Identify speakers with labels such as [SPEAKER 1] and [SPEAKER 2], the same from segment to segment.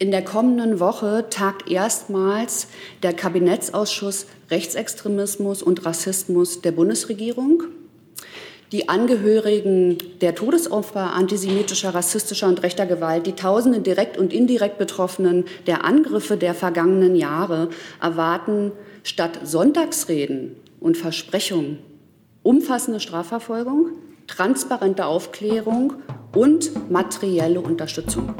[SPEAKER 1] In der kommenden Woche tagt erstmals der Kabinettsausschuss Rechtsextremismus und Rassismus der Bundesregierung. Die Angehörigen der Todesopfer antisemitischer, rassistischer und rechter Gewalt, die Tausende direkt und indirekt Betroffenen der Angriffe der vergangenen Jahre erwarten statt Sonntagsreden und Versprechungen umfassende Strafverfolgung, transparente Aufklärung und materielle Unterstützung.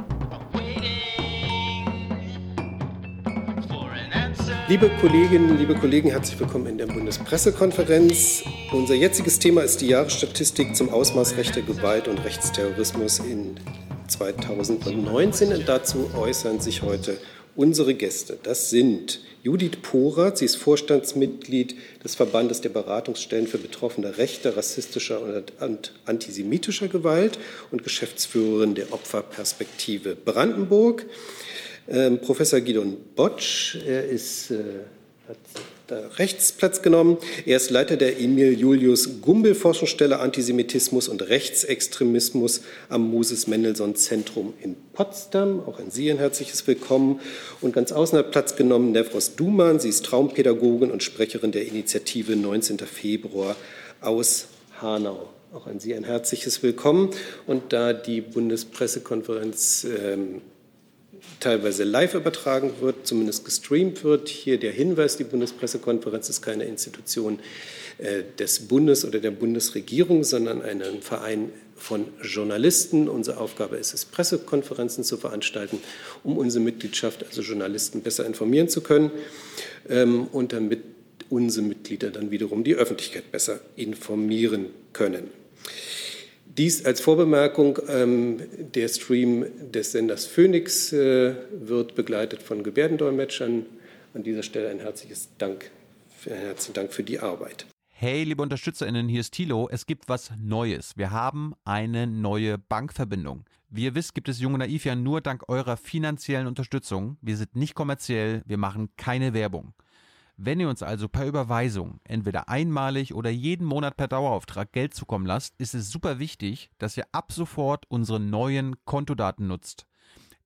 [SPEAKER 2] Liebe Kolleginnen, liebe Kollegen, herzlich willkommen in der Bundespressekonferenz. Unser jetziges Thema ist die Jahresstatistik zum Ausmaß rechter Gewalt und Rechtsterrorismus in 2019. Und dazu äußern sich heute unsere Gäste. Das sind Judith Porath, sie ist Vorstandsmitglied des Verbandes der Beratungsstellen für Betroffene rechter, rassistischer und antisemitischer Gewalt und Geschäftsführerin der Opferperspektive Brandenburg. Ähm, Professor Gidon Botsch, er ist, äh, hat da rechts Platz genommen. Er ist Leiter der Emil Julius Gumbel Forschungsstelle Antisemitismus und Rechtsextremismus am Moses Mendelssohn Zentrum in Potsdam. Auch an Sie ein herzliches Willkommen. Und ganz außen hat Platz genommen Nevros Duman. Sie ist Traumpädagogin und Sprecherin der Initiative 19. Februar aus Hanau. Auch an Sie ein herzliches Willkommen. Und da die Bundespressekonferenz ähm, teilweise live übertragen wird, zumindest gestreamt wird. Hier der Hinweis, die Bundespressekonferenz ist keine Institution äh, des Bundes oder der Bundesregierung, sondern ein Verein von Journalisten. Unsere Aufgabe ist es, Pressekonferenzen zu veranstalten, um unsere Mitgliedschaft, also Journalisten, besser informieren zu können ähm, und damit unsere Mitglieder dann wiederum die Öffentlichkeit besser informieren können. Dies als Vorbemerkung. Ähm, der Stream des Senders Phoenix äh, wird begleitet von Gebärdendolmetschern. An dieser Stelle ein herzliches Dank, herzlichen Dank für die Arbeit.
[SPEAKER 3] Hey, liebe UnterstützerInnen, hier ist Thilo. Es gibt was Neues. Wir haben eine neue Bankverbindung. Wie ihr wisst, gibt es Junge Naiv ja nur dank eurer finanziellen Unterstützung. Wir sind nicht kommerziell, wir machen keine Werbung. Wenn ihr uns also per Überweisung entweder einmalig oder jeden Monat per Dauerauftrag Geld zukommen lasst, ist es super wichtig, dass ihr ab sofort unsere neuen Kontodaten nutzt.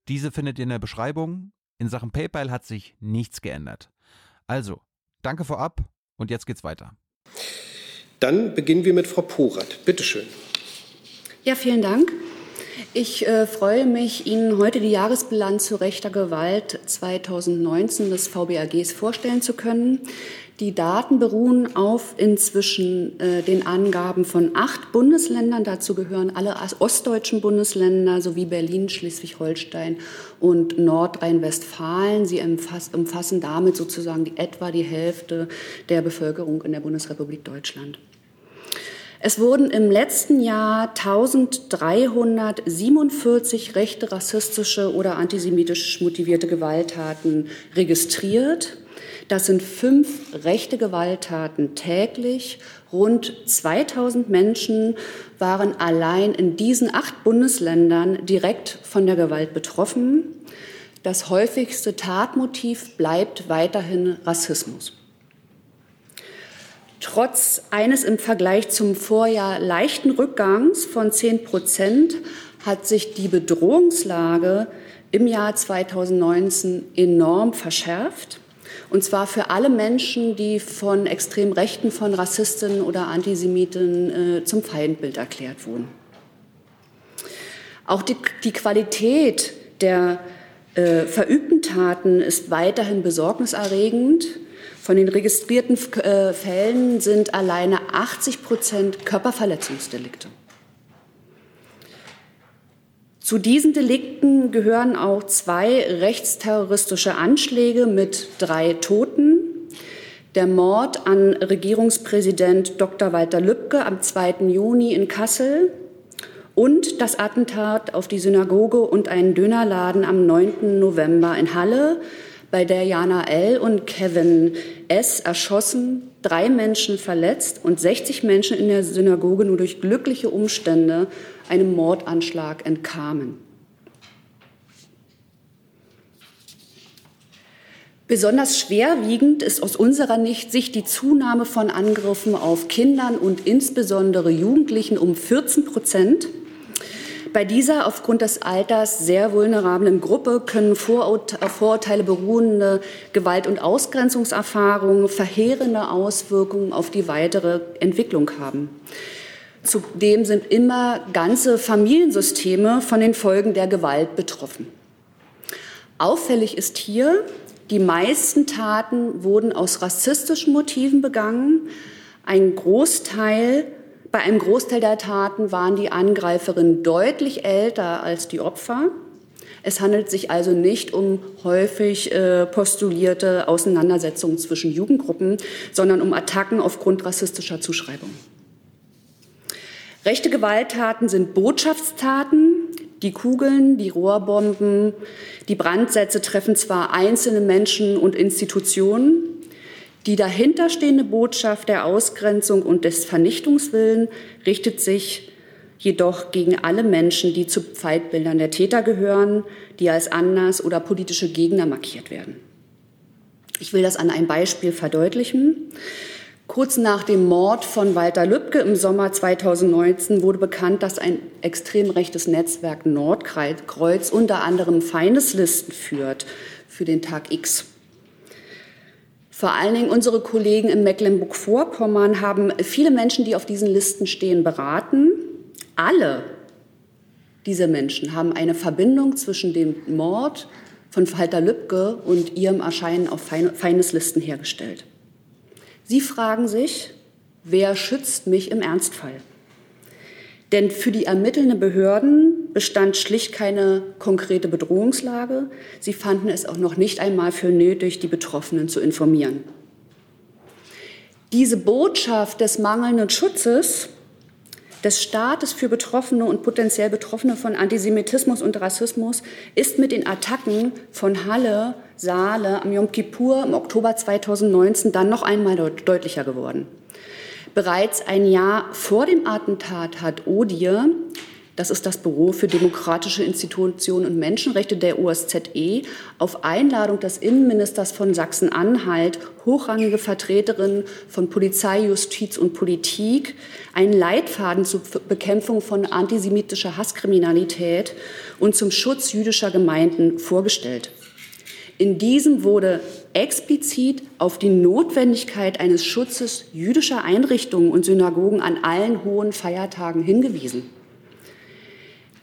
[SPEAKER 3] Diese findet ihr in der Beschreibung. In Sachen PayPal hat sich nichts geändert. Also, danke vorab und jetzt geht's weiter.
[SPEAKER 2] Dann beginnen wir mit Frau Porath. Bitte schön.
[SPEAKER 1] Ja, vielen Dank. Ich äh, freue mich, Ihnen heute die Jahresbilanz zu rechter Gewalt 2019 des VBAGs vorstellen zu können. Die Daten beruhen auf inzwischen äh, den Angaben von acht Bundesländern. Dazu gehören alle ostdeutschen Bundesländer sowie Berlin, Schleswig-Holstein und Nordrhein-Westfalen. Sie umfassen damit sozusagen die, etwa die Hälfte der Bevölkerung in der Bundesrepublik Deutschland. Es wurden im letzten Jahr 1347 rechte, rassistische oder antisemitisch motivierte Gewalttaten registriert. Das sind fünf rechte Gewalttaten täglich. Rund 2000 Menschen waren allein in diesen acht Bundesländern direkt von der Gewalt betroffen. Das häufigste Tatmotiv bleibt weiterhin Rassismus. Trotz eines im Vergleich zum Vorjahr leichten Rückgangs von 10 Prozent hat sich die Bedrohungslage im Jahr 2019 enorm verschärft. Und zwar für alle Menschen, die von extrem Rechten, von Rassisten oder Antisemiten äh, zum Feindbild erklärt wurden. Auch die, die Qualität der äh, verübten Taten ist weiterhin besorgniserregend. Von den registrierten äh, Fällen sind alleine 80 Prozent Körperverletzungsdelikte. Zu diesen Delikten gehören auch zwei rechtsterroristische Anschläge mit drei Toten. Der Mord an Regierungspräsident Dr. Walter Lübcke am 2. Juni in Kassel und das Attentat auf die Synagoge und einen Dönerladen am 9. November in Halle, bei der Jana L. und Kevin S. erschossen, drei Menschen verletzt und 60 Menschen in der Synagoge nur durch glückliche Umstände einem Mordanschlag entkamen. Besonders schwerwiegend ist aus unserer Sicht die Zunahme von Angriffen auf Kindern und insbesondere Jugendlichen um 14 Prozent Bei dieser aufgrund des Alters sehr vulnerablen Gruppe können Vorurteile beruhende Gewalt- und Ausgrenzungserfahrungen verheerende Auswirkungen auf die weitere Entwicklung haben. Zudem sind immer ganze Familiensysteme von den Folgen der Gewalt betroffen. Auffällig ist hier, die meisten Taten wurden aus rassistischen Motiven begangen. Ein Großteil bei einem Großteil der Taten waren die Angreiferinnen deutlich älter als die Opfer. Es handelt sich also nicht um häufig äh, postulierte Auseinandersetzungen zwischen Jugendgruppen, sondern um Attacken aufgrund rassistischer Zuschreibungen. Rechte Gewalttaten sind Botschaftstaten. Die Kugeln, die Rohrbomben, die Brandsätze treffen zwar einzelne Menschen und Institutionen, die dahinterstehende Botschaft der Ausgrenzung und des Vernichtungswillen richtet sich jedoch gegen alle Menschen, die zu Feindbildern der Täter gehören, die als anders oder politische Gegner markiert werden. Ich will das an einem Beispiel verdeutlichen. Kurz nach dem Mord von Walter Lübcke im Sommer 2019 wurde bekannt, dass ein extrem rechtes Netzwerk Nordkreuz unter anderem Feindeslisten führt für den Tag X. Vor allen Dingen unsere Kollegen in Mecklenburg-Vorpommern haben viele Menschen, die auf diesen Listen stehen, beraten. Alle diese Menschen haben eine Verbindung zwischen dem Mord von Walter Lübcke und ihrem Erscheinen auf Feindeslisten hergestellt. Sie fragen sich, wer schützt mich im Ernstfall? Denn für die ermittelnden Behörden bestand schlicht keine konkrete Bedrohungslage. Sie fanden es auch noch nicht einmal für nötig, die Betroffenen zu informieren. Diese Botschaft des mangelnden Schutzes des Staates für Betroffene und potenziell Betroffene von Antisemitismus und Rassismus ist mit den Attacken von Halle, Saale am Yom Kippur im Oktober 2019 dann noch einmal deutlicher geworden. Bereits ein Jahr vor dem Attentat hat ODIR, das ist das Büro für demokratische Institutionen und Menschenrechte der OSZE, auf Einladung des Innenministers von Sachsen-Anhalt, hochrangige Vertreterinnen von Polizei, Justiz und Politik, einen Leitfaden zur Bekämpfung von antisemitischer Hasskriminalität und zum Schutz jüdischer Gemeinden vorgestellt. In diesem wurde explizit auf die Notwendigkeit eines Schutzes jüdischer Einrichtungen und Synagogen an allen hohen Feiertagen hingewiesen.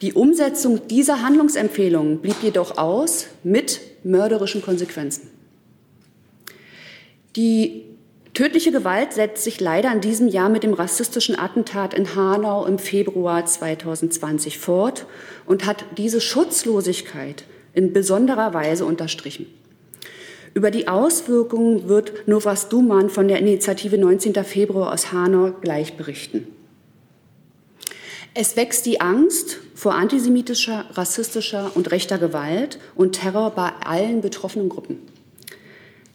[SPEAKER 1] Die Umsetzung dieser Handlungsempfehlungen blieb jedoch aus mit mörderischen Konsequenzen. Die tödliche Gewalt setzt sich leider in diesem Jahr mit dem rassistischen Attentat in Hanau im Februar 2020 fort und hat diese Schutzlosigkeit in besonderer Weise unterstrichen. Über die Auswirkungen wird Novas Duman von der Initiative 19. Februar aus Hanau gleich berichten. Es wächst die Angst vor antisemitischer, rassistischer und rechter Gewalt und Terror bei allen betroffenen Gruppen.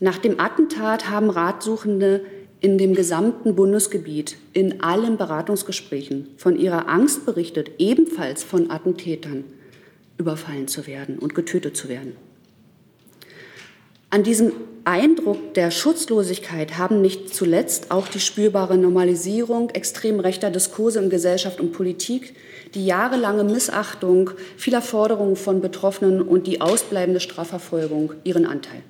[SPEAKER 1] Nach dem Attentat haben Ratsuchende in dem gesamten Bundesgebiet in allen Beratungsgesprächen von ihrer Angst berichtet, ebenfalls von Attentätern überfallen zu werden und getötet zu werden. An diesem Eindruck der Schutzlosigkeit haben nicht zuletzt auch die spürbare Normalisierung extrem rechter Diskurse in Gesellschaft und Politik, die jahrelange Missachtung vieler Forderungen von Betroffenen und die ausbleibende Strafverfolgung ihren Anteil.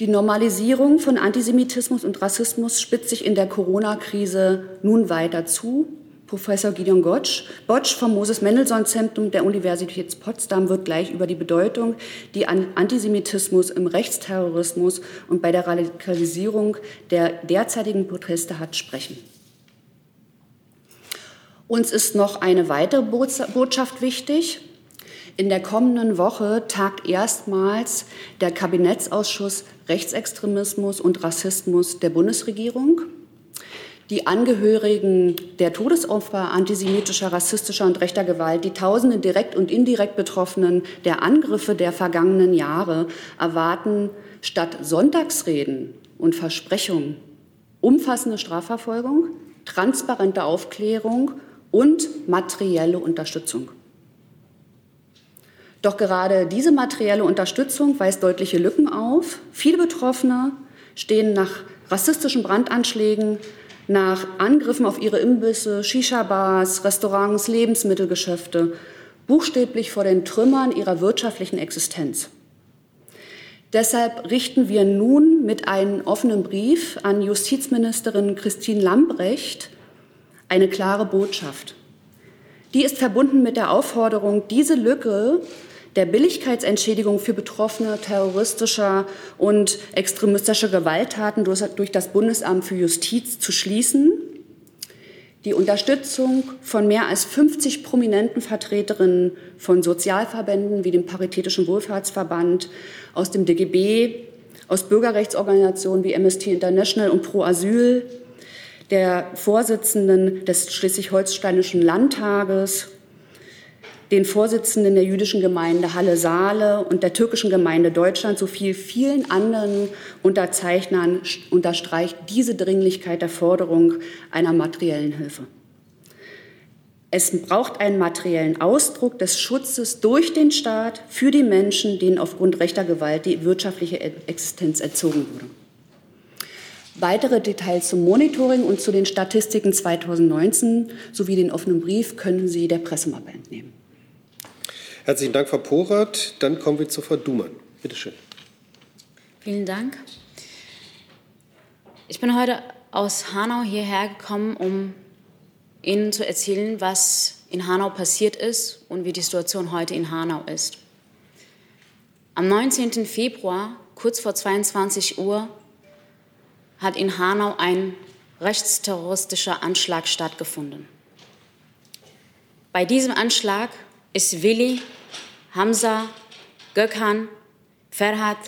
[SPEAKER 1] Die Normalisierung von Antisemitismus und Rassismus spitzt sich in der Corona-Krise nun weiter zu Professor Gideon Gotsch, Botsch vom Moses-Mendelssohn-Zentrum der Universität Potsdam wird gleich über die Bedeutung, die Antisemitismus im Rechtsterrorismus und bei der Radikalisierung der derzeitigen Proteste hat, sprechen. Uns ist noch eine weitere Botschaft wichtig. In der kommenden Woche tagt erstmals der Kabinettsausschuss Rechtsextremismus und Rassismus der Bundesregierung. Die Angehörigen der Todesopfer antisemitischer, rassistischer und rechter Gewalt, die Tausende direkt und indirekt Betroffenen der Angriffe der vergangenen Jahre erwarten statt Sonntagsreden und Versprechungen umfassende Strafverfolgung, transparente Aufklärung und materielle Unterstützung. Doch gerade diese materielle Unterstützung weist deutliche Lücken auf. Viele Betroffene stehen nach rassistischen Brandanschlägen nach Angriffen auf ihre Imbisse, Shisha-Bars, Restaurants, Lebensmittelgeschäfte, buchstäblich vor den Trümmern ihrer wirtschaftlichen Existenz. Deshalb richten wir nun mit einem offenen Brief an Justizministerin Christine Lambrecht eine klare Botschaft. Die ist verbunden mit der Aufforderung, diese Lücke der Billigkeitsentschädigung für Betroffene terroristischer und extremistischer Gewalttaten durch das Bundesamt für Justiz zu schließen. Die Unterstützung von mehr als 50 prominenten Vertreterinnen von Sozialverbänden wie dem Paritätischen Wohlfahrtsverband, aus dem DGB, aus Bürgerrechtsorganisationen wie Amnesty International und Pro Asyl, der Vorsitzenden des Schleswig-Holsteinischen Landtages den Vorsitzenden der jüdischen Gemeinde Halle-Saale und der türkischen Gemeinde Deutschland sowie vielen anderen Unterzeichnern unterstreicht diese Dringlichkeit der Forderung einer materiellen Hilfe. Es braucht einen materiellen Ausdruck des Schutzes durch den Staat für die Menschen, denen aufgrund rechter Gewalt die wirtschaftliche Existenz entzogen wurde. Weitere Details zum Monitoring und zu den Statistiken 2019 sowie den offenen Brief können Sie der Pressemappe entnehmen.
[SPEAKER 2] Herzlichen Dank, Frau Porath. Dann kommen wir zu Frau Dumann. Bitte schön.
[SPEAKER 4] Vielen Dank. Ich bin heute aus Hanau hierher gekommen, um Ihnen zu erzählen, was in Hanau passiert ist und wie die Situation heute in Hanau ist. Am 19. Februar, kurz vor 22 Uhr, hat in Hanau ein rechtsterroristischer Anschlag stattgefunden. Bei diesem Anschlag ist Willi, Hamza, Gökhan, Ferhat,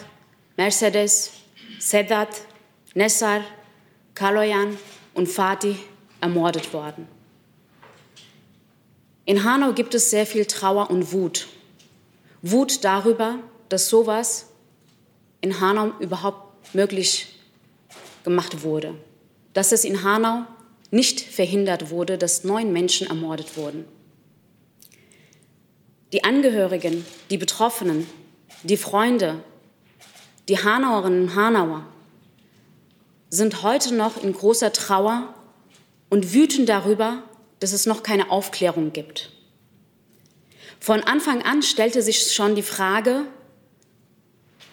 [SPEAKER 4] Mercedes, Sedat, Nessar, Kaloyan und Fatih ermordet worden. In Hanau gibt es sehr viel Trauer und Wut. Wut darüber, dass sowas in Hanau überhaupt möglich gemacht wurde. Dass es in Hanau nicht verhindert wurde, dass neun Menschen ermordet wurden. Die Angehörigen, die Betroffenen, die Freunde, die Hanauerinnen und Hanauer sind heute noch in großer Trauer und wütend darüber, dass es noch keine Aufklärung gibt. Von Anfang an stellte sich schon die Frage,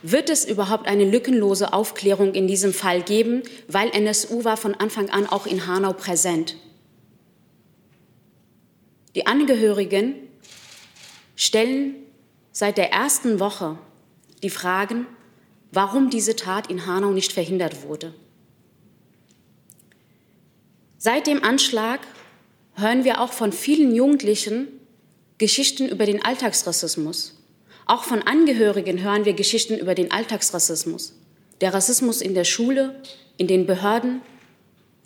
[SPEAKER 4] wird es überhaupt eine lückenlose Aufklärung in diesem Fall geben, weil NSU war von Anfang an auch in Hanau präsent. Die Angehörigen stellen seit der ersten Woche die Fragen, warum diese Tat in Hanau nicht verhindert wurde. Seit dem Anschlag hören wir auch von vielen Jugendlichen Geschichten über den Alltagsrassismus. Auch von Angehörigen hören wir Geschichten über den Alltagsrassismus. Der Rassismus in der Schule, in den Behörden.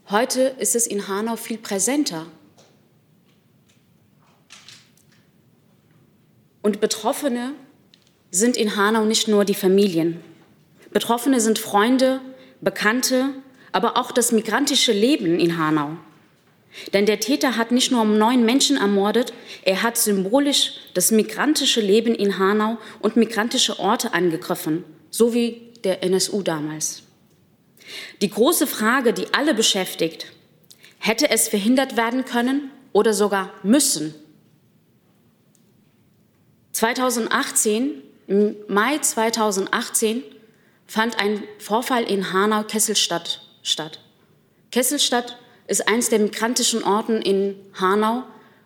[SPEAKER 4] Heute ist es in Hanau viel präsenter. Und Betroffene sind in Hanau nicht nur die Familien. Betroffene sind Freunde, Bekannte, aber auch das migrantische Leben in Hanau. Denn der Täter hat nicht nur neun Menschen ermordet, er hat symbolisch das migrantische Leben in Hanau und migrantische Orte angegriffen, so wie der NSU damals. Die große Frage, die alle beschäftigt, hätte es verhindert werden können oder sogar müssen, 2018, im Mai 2018, fand ein Vorfall in Hanau-Kesselstadt statt. Kesselstadt ist eines der migrantischen Orten in Hanau,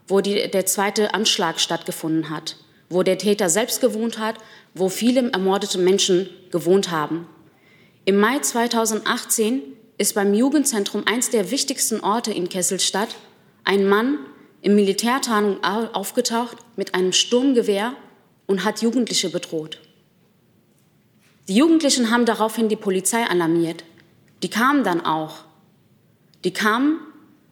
[SPEAKER 4] wo die, der zweite Anschlag stattgefunden hat, wo der Täter selbst gewohnt hat, wo viele ermordete Menschen gewohnt haben. Im Mai 2018 ist beim Jugendzentrum eines der wichtigsten Orte in Kesselstadt ein Mann in Militärtarnung aufgetaucht mit einem Sturmgewehr und hat Jugendliche bedroht. Die Jugendlichen haben daraufhin die Polizei alarmiert. Die kamen dann auch. Die kamen,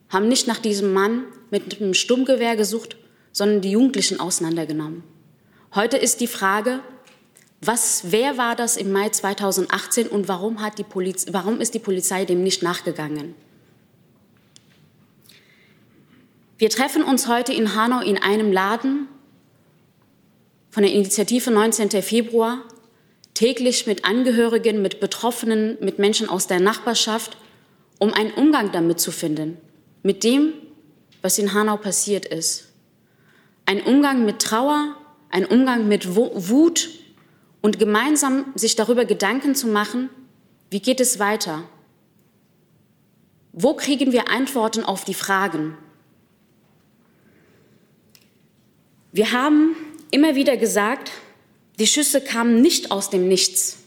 [SPEAKER 4] haben nicht nach diesem Mann mit einem Sturmgewehr gesucht, sondern die Jugendlichen auseinandergenommen. Heute ist die Frage, was, wer war das im Mai 2018 und warum, hat die Poliz warum ist die Polizei dem nicht nachgegangen? Wir treffen uns heute in Hanau in einem Laden von der Initiative 19. Februar, täglich mit Angehörigen, mit Betroffenen, mit Menschen aus der Nachbarschaft, um einen Umgang damit zu finden, mit dem, was in Hanau passiert ist. Ein Umgang mit Trauer, ein Umgang mit Wut und gemeinsam sich darüber Gedanken zu machen, wie geht es weiter? Wo kriegen wir Antworten auf die Fragen? Wir haben immer wieder gesagt, die Schüsse kamen nicht aus dem Nichts.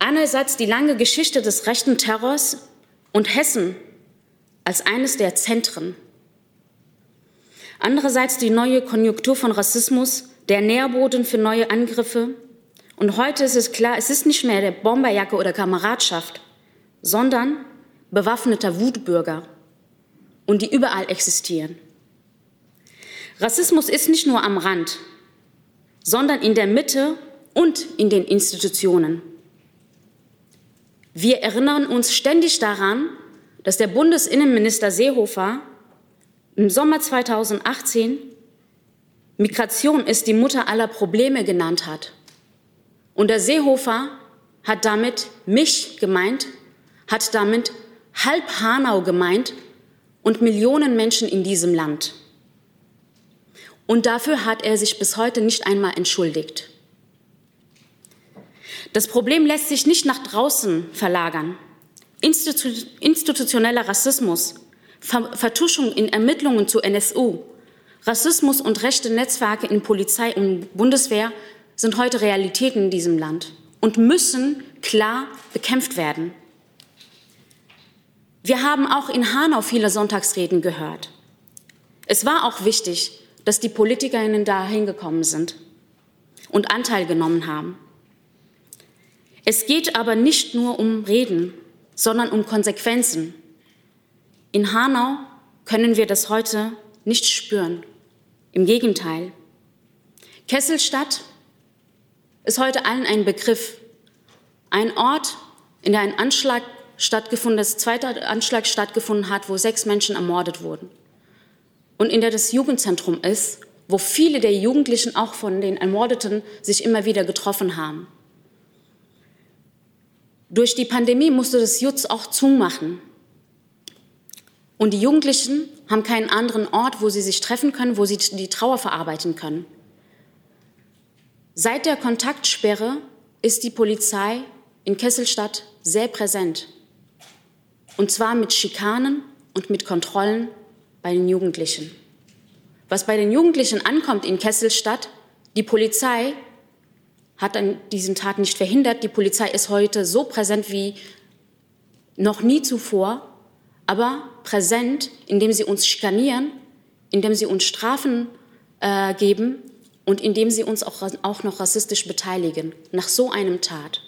[SPEAKER 4] Einerseits die lange Geschichte des rechten Terrors und Hessen als eines der Zentren. Andererseits die neue Konjunktur von Rassismus, der Nährboden für neue Angriffe. Und heute ist es klar, es ist nicht mehr der Bomberjacke oder Kameradschaft, sondern bewaffneter Wutbürger und die überall existieren. Rassismus ist nicht nur am Rand, sondern in der Mitte und in den Institutionen. Wir erinnern uns ständig daran, dass der Bundesinnenminister Seehofer im Sommer 2018 Migration ist die Mutter aller Probleme genannt hat. Und der Seehofer hat damit mich gemeint, hat damit halb Hanau gemeint und Millionen Menschen in diesem Land. Und dafür hat er sich bis heute nicht einmal entschuldigt. Das Problem lässt sich nicht nach draußen verlagern. Institu institutioneller Rassismus, Ver Vertuschung in Ermittlungen zu NSU, Rassismus und rechte Netzwerke in Polizei und Bundeswehr sind heute Realitäten in diesem Land und müssen klar bekämpft werden. Wir haben auch in Hanau viele Sonntagsreden gehört. Es war auch wichtig, dass die Politikerinnen da hingekommen sind und Anteil genommen haben. Es geht aber nicht nur um Reden, sondern um Konsequenzen. In Hanau können wir das heute nicht spüren. Im Gegenteil. Kesselstadt ist heute allen ein Begriff. Ein Ort, in dem ein Anschlag stattgefunden, das zweite Anschlag stattgefunden hat, wo sechs Menschen ermordet wurden und in der das Jugendzentrum ist, wo viele der Jugendlichen auch von den Ermordeten sich immer wieder getroffen haben. Durch die Pandemie musste das Jutz auch zumachen. Und die Jugendlichen haben keinen anderen Ort, wo sie sich treffen können, wo sie die Trauer verarbeiten können. Seit der Kontaktsperre ist die Polizei in Kesselstadt sehr präsent. Und zwar mit Schikanen und mit Kontrollen bei den Jugendlichen. Was bei den Jugendlichen ankommt in Kesselstadt, die Polizei hat an diesen Tat nicht verhindert. Die Polizei ist heute so präsent wie noch nie zuvor, aber präsent, indem sie uns schikanieren, indem sie uns Strafen äh, geben und indem sie uns auch, auch noch rassistisch beteiligen nach so einem Tat.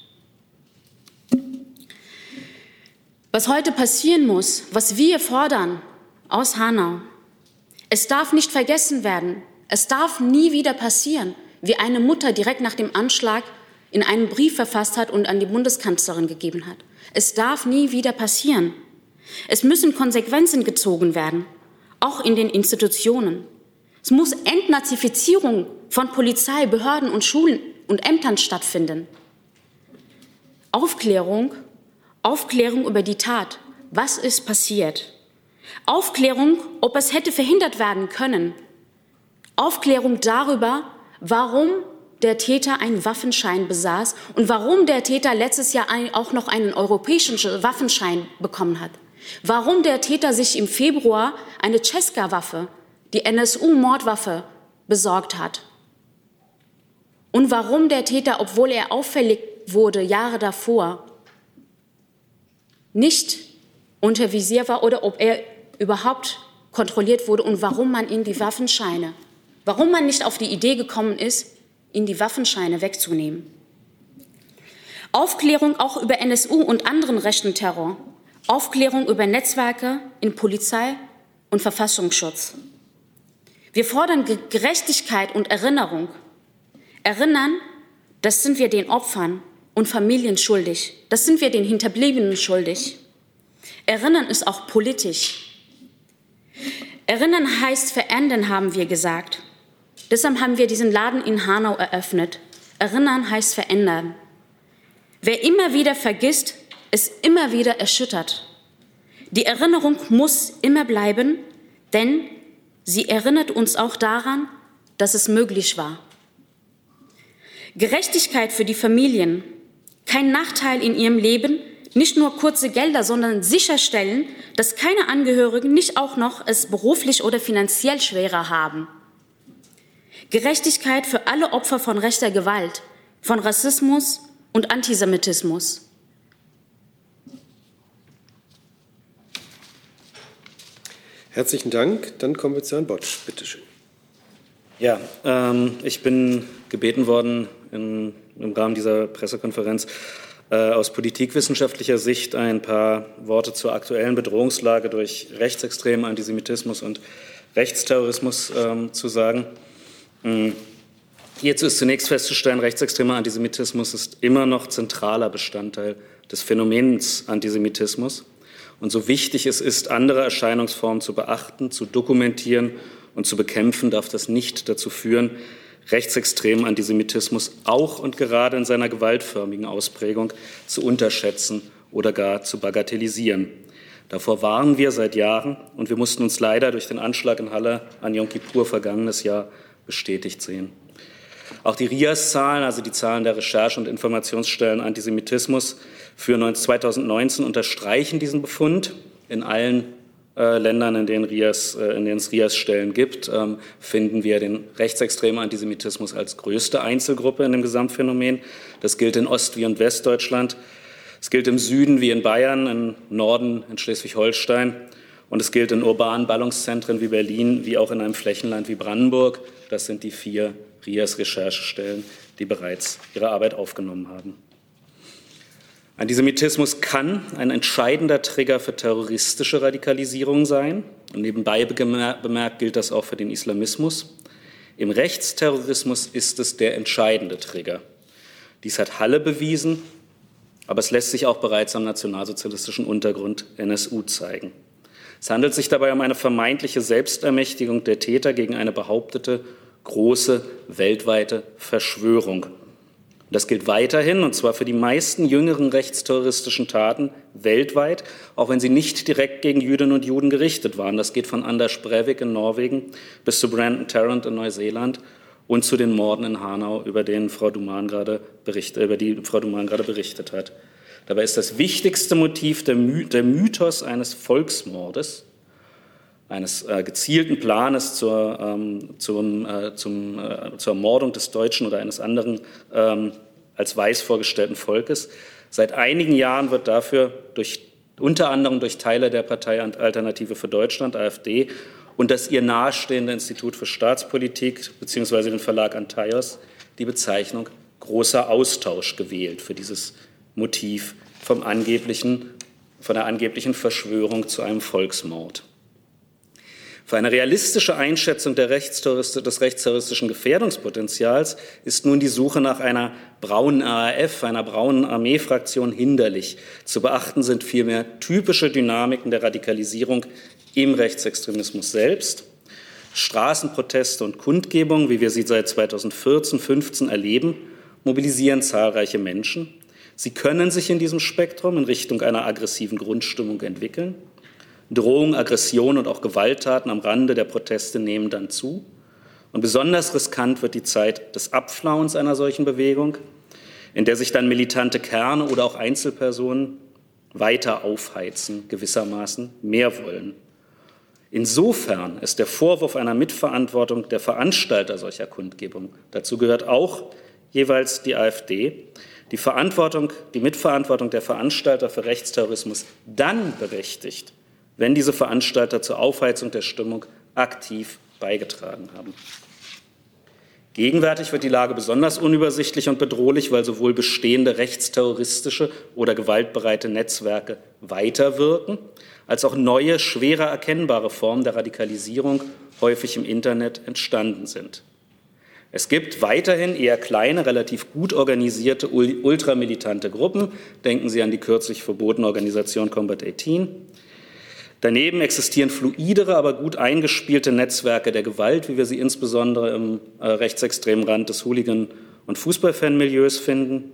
[SPEAKER 4] Was heute passieren muss, was wir fordern, aus Hanau. Es darf nicht vergessen werden, es darf nie wieder passieren, wie eine Mutter direkt nach dem Anschlag in einen Brief verfasst hat und an die Bundeskanzlerin gegeben hat. Es darf nie wieder passieren. Es müssen Konsequenzen gezogen werden, auch in den Institutionen. Es muss Entnazifizierung von Polizei, Behörden und Schulen und Ämtern stattfinden. Aufklärung, Aufklärung über die Tat. Was ist passiert? Aufklärung, ob es hätte verhindert werden können. Aufklärung darüber, warum der Täter einen Waffenschein besaß und warum der Täter letztes Jahr auch noch einen europäischen Waffenschein bekommen hat. Warum der Täter sich im Februar eine Cesca-Waffe, die NSU-Mordwaffe, besorgt hat. Und warum der Täter, obwohl er auffällig wurde Jahre davor, nicht unter Visier war oder ob er überhaupt kontrolliert wurde und warum man ihm die Waffenscheine, warum man nicht auf die Idee gekommen ist, ihm die Waffenscheine wegzunehmen. Aufklärung auch über NSU und anderen rechten Terror. Aufklärung über Netzwerke in Polizei und Verfassungsschutz. Wir fordern Gerechtigkeit und Erinnerung. Erinnern, das sind wir den Opfern und Familien schuldig. Das sind wir den Hinterbliebenen schuldig. Erinnern ist auch politisch. Erinnern heißt verändern, haben wir gesagt. Deshalb haben wir diesen Laden in Hanau eröffnet. Erinnern heißt verändern. Wer immer wieder vergisst, es immer wieder erschüttert. Die Erinnerung muss immer bleiben, denn sie erinnert uns auch daran, dass es möglich war. Gerechtigkeit für die Familien, kein Nachteil in ihrem Leben, nicht nur kurze Gelder, sondern sicherstellen, dass keine Angehörigen nicht auch noch es beruflich oder finanziell schwerer haben. Gerechtigkeit für alle Opfer von rechter Gewalt, von Rassismus und Antisemitismus.
[SPEAKER 2] Herzlichen Dank. Dann kommen wir zu Herrn Botsch. Bitte schön.
[SPEAKER 5] Ja, ähm, ich bin gebeten worden, in, im Rahmen dieser Pressekonferenz äh, aus politikwissenschaftlicher Sicht ein paar Worte zur aktuellen Bedrohungslage durch rechtsextremen Antisemitismus und Rechtsterrorismus ähm, zu sagen. Mhm. Hierzu ist zunächst festzustellen, rechtsextremer Antisemitismus ist immer noch zentraler Bestandteil des Phänomens Antisemitismus. Und so wichtig es ist, andere Erscheinungsformen zu beachten, zu dokumentieren und zu bekämpfen, darf das nicht dazu führen, rechtsextremen Antisemitismus auch und gerade in seiner gewaltförmigen Ausprägung zu unterschätzen oder gar zu bagatellisieren. Davor waren wir seit Jahren und wir mussten uns leider durch den Anschlag in Halle an Yom Kippur vergangenes Jahr bestätigt sehen. Auch die RIAS-Zahlen, also die Zahlen der Recherche- und Informationsstellen Antisemitismus für 2019 unterstreichen diesen Befund. In allen äh, Ländern, in denen, RIAS, äh, in denen es RIAS-Stellen gibt, ähm, finden wir den rechtsextremen Antisemitismus als größte Einzelgruppe in dem Gesamtphänomen. Das gilt in Ost- wie in Westdeutschland. Es gilt im Süden wie in Bayern, im Norden in Schleswig-Holstein. Und es gilt in urbanen Ballungszentren wie Berlin, wie auch in einem Flächenland wie Brandenburg. Das sind die vier RIAS-Recherchestellen, die bereits ihre Arbeit aufgenommen haben. Antisemitismus kann ein entscheidender Trigger für terroristische Radikalisierung sein. Und nebenbei bemerkt gilt das auch für den Islamismus. Im Rechtsterrorismus ist es der entscheidende Trigger. Dies hat Halle bewiesen, aber es lässt sich auch bereits am nationalsozialistischen Untergrund NSU zeigen. Es handelt sich dabei um eine vermeintliche Selbstermächtigung der Täter gegen eine behauptete große weltweite Verschwörung. Das gilt weiterhin, und zwar für die meisten jüngeren rechtsterroristischen Taten weltweit, auch wenn sie nicht direkt gegen Jüdinnen und Juden gerichtet waren. Das geht von Anders Breivik in Norwegen bis zu Brandon Tarrant in Neuseeland und zu den Morden in Hanau, über, den Frau Duman gerade bericht, über die Frau Duman gerade berichtet hat. Dabei ist das wichtigste Motiv der, My der Mythos eines Volksmordes, eines äh, gezielten Planes zur, ähm, zum, äh, zum, äh, zur Ermordung des Deutschen oder eines anderen ähm, als weiß vorgestellten Volkes. Seit einigen Jahren wird dafür durch, unter anderem durch Teile der Partei Alternative für Deutschland, AfD, und das ihr nahestehende Institut für Staatspolitik bzw. den Verlag Antaios die Bezeichnung großer Austausch gewählt für dieses Motiv vom angeblichen, von der angeblichen Verschwörung zu einem Volksmord. Für eine realistische Einschätzung des rechtsterroristischen Gefährdungspotenzials ist nun die Suche nach einer braunen ARF, einer braunen Armeefraktion hinderlich. Zu beachten sind vielmehr typische Dynamiken der Radikalisierung im Rechtsextremismus selbst. Straßenproteste und Kundgebungen, wie wir sie seit 2014, 15 erleben, mobilisieren zahlreiche Menschen. Sie können sich in diesem Spektrum in Richtung einer aggressiven Grundstimmung entwickeln. Drohung, Aggression und auch Gewalttaten am Rande der Proteste nehmen dann zu. Und besonders riskant wird die Zeit des Abflauens einer solchen Bewegung, in der sich dann militante Kerne oder auch Einzelpersonen weiter aufheizen, gewissermaßen mehr wollen. Insofern ist der Vorwurf einer Mitverantwortung der Veranstalter solcher Kundgebungen, dazu gehört auch jeweils die AfD, die Verantwortung, die Mitverantwortung der Veranstalter für Rechtsterrorismus dann berechtigt, wenn diese Veranstalter zur Aufheizung der Stimmung aktiv beigetragen haben. Gegenwärtig wird die Lage besonders unübersichtlich und bedrohlich, weil sowohl bestehende rechtsterroristische oder gewaltbereite Netzwerke weiterwirken, als auch neue, schwerer erkennbare Formen der Radikalisierung häufig im Internet entstanden sind. Es gibt weiterhin eher kleine, relativ gut organisierte ultramilitante Gruppen. Denken Sie an die kürzlich verbotene Organisation Combat 18 Daneben existieren fluidere, aber gut eingespielte Netzwerke der Gewalt, wie wir sie insbesondere im äh, rechtsextremen Rand des Hooligan- und Fußballfanmilieus finden.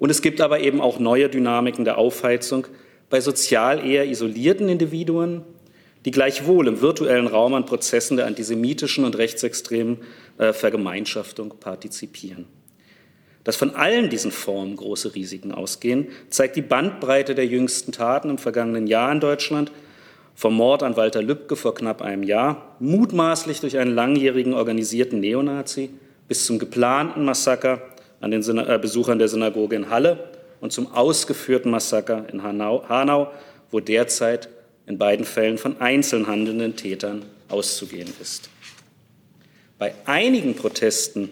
[SPEAKER 5] Und es gibt aber eben auch neue Dynamiken der Aufheizung bei sozial eher isolierten Individuen, die gleichwohl im virtuellen Raum an Prozessen der antisemitischen und rechtsextremen Vergemeinschaftung partizipieren. Dass von allen diesen Formen große Risiken ausgehen, zeigt die Bandbreite der jüngsten Taten im vergangenen Jahr in Deutschland, vom Mord an Walter Lübcke vor knapp einem Jahr, mutmaßlich durch einen langjährigen organisierten Neonazi, bis zum geplanten Massaker an den äh, Besuchern der Synagoge in Halle und zum ausgeführten Massaker in Hanau, Hanau, wo derzeit in beiden Fällen von einzeln handelnden Tätern auszugehen ist. Bei einigen Protesten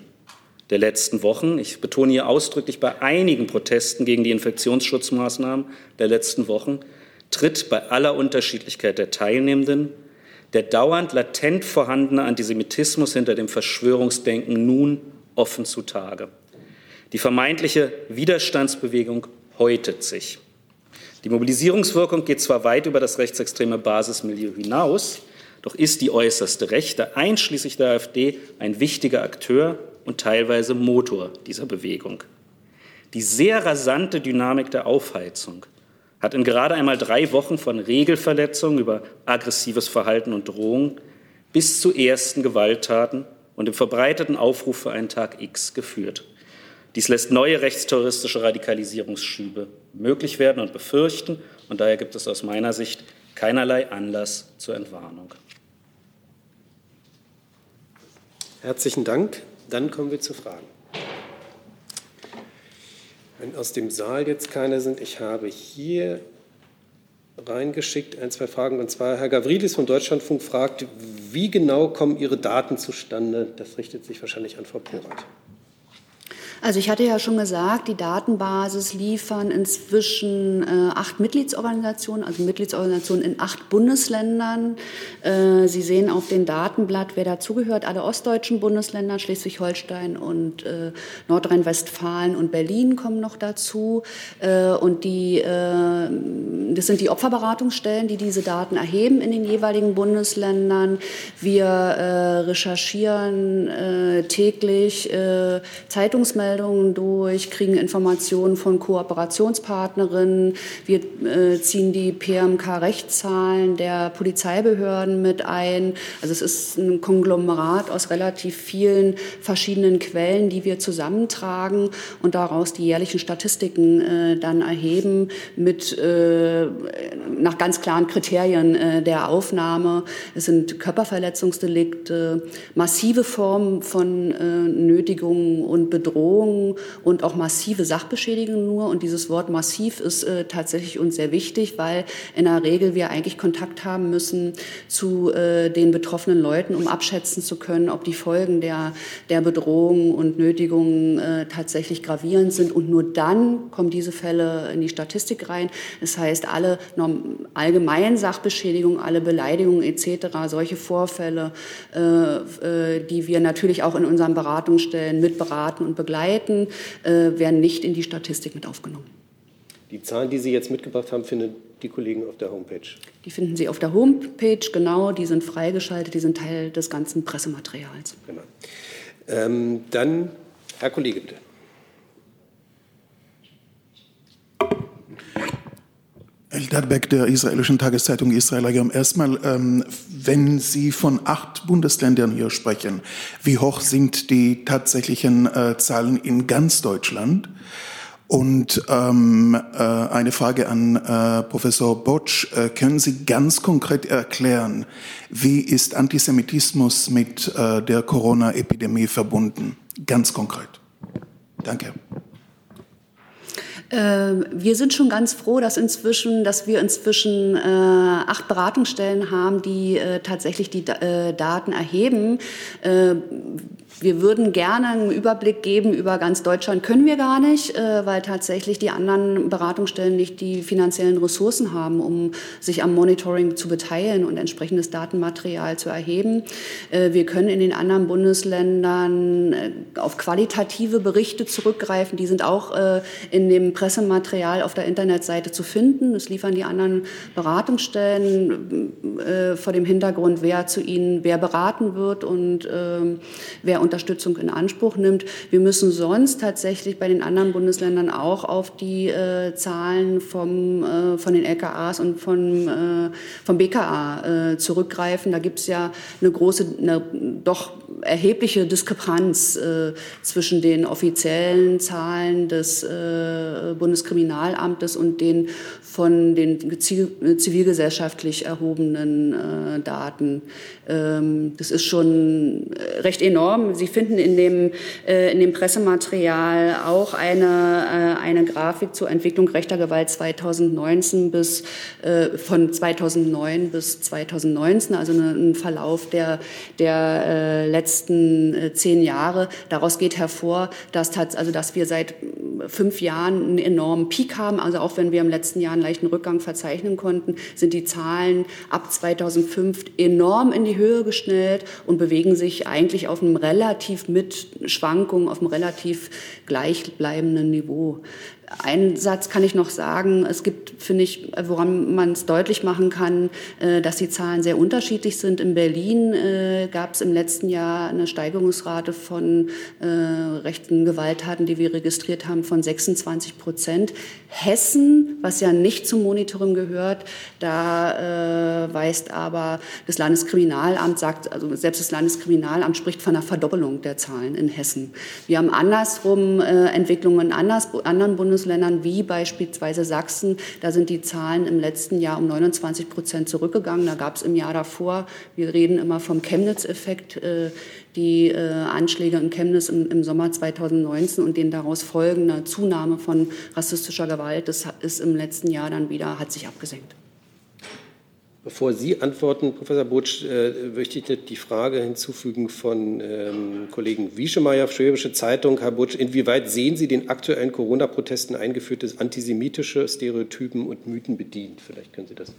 [SPEAKER 5] der letzten Wochen, ich betone hier ausdrücklich bei einigen Protesten gegen die Infektionsschutzmaßnahmen der letzten Wochen, tritt bei aller Unterschiedlichkeit der Teilnehmenden der dauernd latent vorhandene Antisemitismus hinter dem Verschwörungsdenken nun offen zutage. Die vermeintliche Widerstandsbewegung häutet sich. Die Mobilisierungswirkung geht zwar weit über das rechtsextreme Basismilieu hinaus, doch ist die äußerste Rechte, einschließlich der AfD, ein wichtiger Akteur und teilweise Motor dieser Bewegung. Die sehr rasante Dynamik der Aufheizung hat in gerade einmal drei Wochen von Regelverletzungen über aggressives Verhalten und Drohung bis zu ersten Gewalttaten und dem verbreiteten Aufruf für einen Tag X geführt. Dies lässt neue rechtsterroristische Radikalisierungsschübe möglich werden und befürchten. Und daher gibt es aus meiner Sicht keinerlei Anlass zur Entwarnung.
[SPEAKER 2] Herzlichen Dank. Dann kommen wir zu Fragen. Wenn aus dem Saal jetzt keine sind, ich habe hier reingeschickt ein, zwei Fragen. Und zwar Herr Gavrilis von Deutschlandfunk fragt, wie genau kommen Ihre Daten zustande? Das richtet sich wahrscheinlich an Frau Porath.
[SPEAKER 1] Also ich hatte ja schon gesagt, die Datenbasis liefern inzwischen äh, acht Mitgliedsorganisationen, also Mitgliedsorganisationen in acht Bundesländern. Äh, Sie sehen auf dem Datenblatt, wer dazugehört, alle ostdeutschen Bundesländer, Schleswig-Holstein und äh, Nordrhein-Westfalen und Berlin kommen noch dazu. Äh, und die, äh, das sind die Opferberatungsstellen, die diese Daten erheben in den jeweiligen Bundesländern. Wir äh, recherchieren täglich Zeitungsmeldungen Rückmeldungen durch, kriegen Informationen von Kooperationspartnerinnen. Wir äh, ziehen die PMK-Rechtszahlen der Polizeibehörden mit ein. Also es ist ein Konglomerat aus relativ vielen verschiedenen Quellen, die wir zusammentragen und daraus die jährlichen Statistiken äh, dann erheben mit äh, nach ganz klaren Kriterien äh, der Aufnahme. Es sind Körperverletzungsdelikte, massive Formen von äh, Nötigungen und Bedrohungen Bedrohungen und auch massive Sachbeschädigungen nur. Und dieses Wort massiv ist äh, tatsächlich uns sehr wichtig, weil in der Regel wir eigentlich Kontakt haben müssen zu äh, den betroffenen Leuten, um abschätzen zu können, ob die Folgen der, der Bedrohungen und Nötigungen äh, tatsächlich gravierend sind. Und nur dann kommen diese Fälle in die Statistik rein. Das heißt, alle allgemeinen Sachbeschädigungen, alle Beleidigungen etc., solche Vorfälle, äh, äh, die wir natürlich auch in unseren Beratungsstellen mitberaten und begleiten, begleiten, äh, werden nicht in die Statistik mit aufgenommen.
[SPEAKER 2] Die Zahlen, die Sie jetzt mitgebracht haben, finden die Kollegen auf der Homepage.
[SPEAKER 1] Die finden Sie auf der Homepage, genau. Die sind freigeschaltet, die sind Teil des ganzen Pressematerials.
[SPEAKER 2] Genau. Ähm, dann, Herr Kollege, bitte.
[SPEAKER 6] Eldad Beck der israelischen Tageszeitung Israel Ayom. Erstmal, ähm, wenn Sie von acht Bundesländern hier sprechen, wie hoch sind die tatsächlichen äh, Zahlen in ganz Deutschland? Und ähm, äh, eine Frage an äh, Professor Botsch. Äh, können Sie ganz konkret erklären, wie ist Antisemitismus mit äh, der Corona-Epidemie verbunden? Ganz konkret. Danke.
[SPEAKER 1] Ähm, wir sind schon ganz froh, dass inzwischen, dass wir inzwischen äh, acht Beratungsstellen haben, die äh, tatsächlich die äh, Daten erheben. Wir würden gerne einen Überblick geben über ganz Deutschland, können wir gar nicht, äh, weil tatsächlich die anderen Beratungsstellen nicht die finanziellen Ressourcen haben, um sich am Monitoring zu beteiligen und entsprechendes Datenmaterial zu erheben. Äh, wir können in den anderen Bundesländern äh, auf qualitative Berichte zurückgreifen. Die sind auch in dem Pressematerial auf der Internetseite zu finden. Das liefern die anderen Beratungsstellen vor dem Hintergrund, wer zu ihnen, wer beraten wird und ähm, wer Unterstützung in Anspruch nimmt. Wir müssen sonst tatsächlich bei den anderen Bundesländern auch auf die äh, Zahlen vom, äh, von den LKAs und von, äh, vom BKA äh, zurückgreifen. Da gibt es ja eine große, eine doch erhebliche Diskrepanz äh, zwischen den offiziellen Zahlen des äh, Bundeskriminalamtes und den von den zivilgesellschaftlich erhobenen äh, Daten. Ähm, das ist schon äh, recht enorm. Sie finden in dem, äh, in dem Pressematerial auch eine, äh, eine Grafik zur Entwicklung rechter Gewalt 2019 bis, von 2009 bis 2019, also ein Verlauf der, der letzten zehn Jahre. Daraus geht hervor, dass, also, dass wir seit fünf Jahren einen enormen Peak haben. Also auch wenn wir im letzten Jahr einen leichten Rückgang verzeichnen konnten, sind die Zahlen ab 2005 enorm in die Höhe geschnellt und bewegen sich eigentlich auf einem relativ mit Schwankungen, auf einem relativ gleichbleibenden Niveau. Einen Satz kann ich noch sagen. Es gibt, finde ich, woran man es deutlich machen kann, äh, dass die Zahlen sehr unterschiedlich sind. In Berlin äh, gab es im letzten Jahr eine Steigerungsrate von äh, rechten Gewalttaten, die wir registriert haben, von 26 Prozent. Hessen, was ja nicht zum Monitoring gehört, da weist aber das Landeskriminalamt, sagt, also selbst das Landeskriminalamt spricht von einer Verdoppelung der Zahlen in Hessen. Wir haben andersrum Entwicklungen in anderen Bundesländern Bundesländern wie beispielsweise Sachsen, da sind die Zahlen im letzten Jahr um 29 Prozent zurückgegangen. Da gab es im Jahr davor, wir reden immer vom Chemnitz-Effekt, äh, die äh, Anschläge in Chemnitz im, Sommer 2019 und den daraus folgende Zunahme von rassistischer Gewalt, das ist im letzten Jahr dann wieder, hat sich abgesenkt.
[SPEAKER 2] Bevor Sie antworten, Professor Butsch, äh, möchte ich die Frage hinzufügen von ähm, Kollegen Wieschemeyer, Schwäbische Zeitung. Herr Butsch, inwieweit sehen Sie den aktuellen Corona-Protesten eingeführte antisemitische Stereotypen und Mythen bedient? Vielleicht können Sie das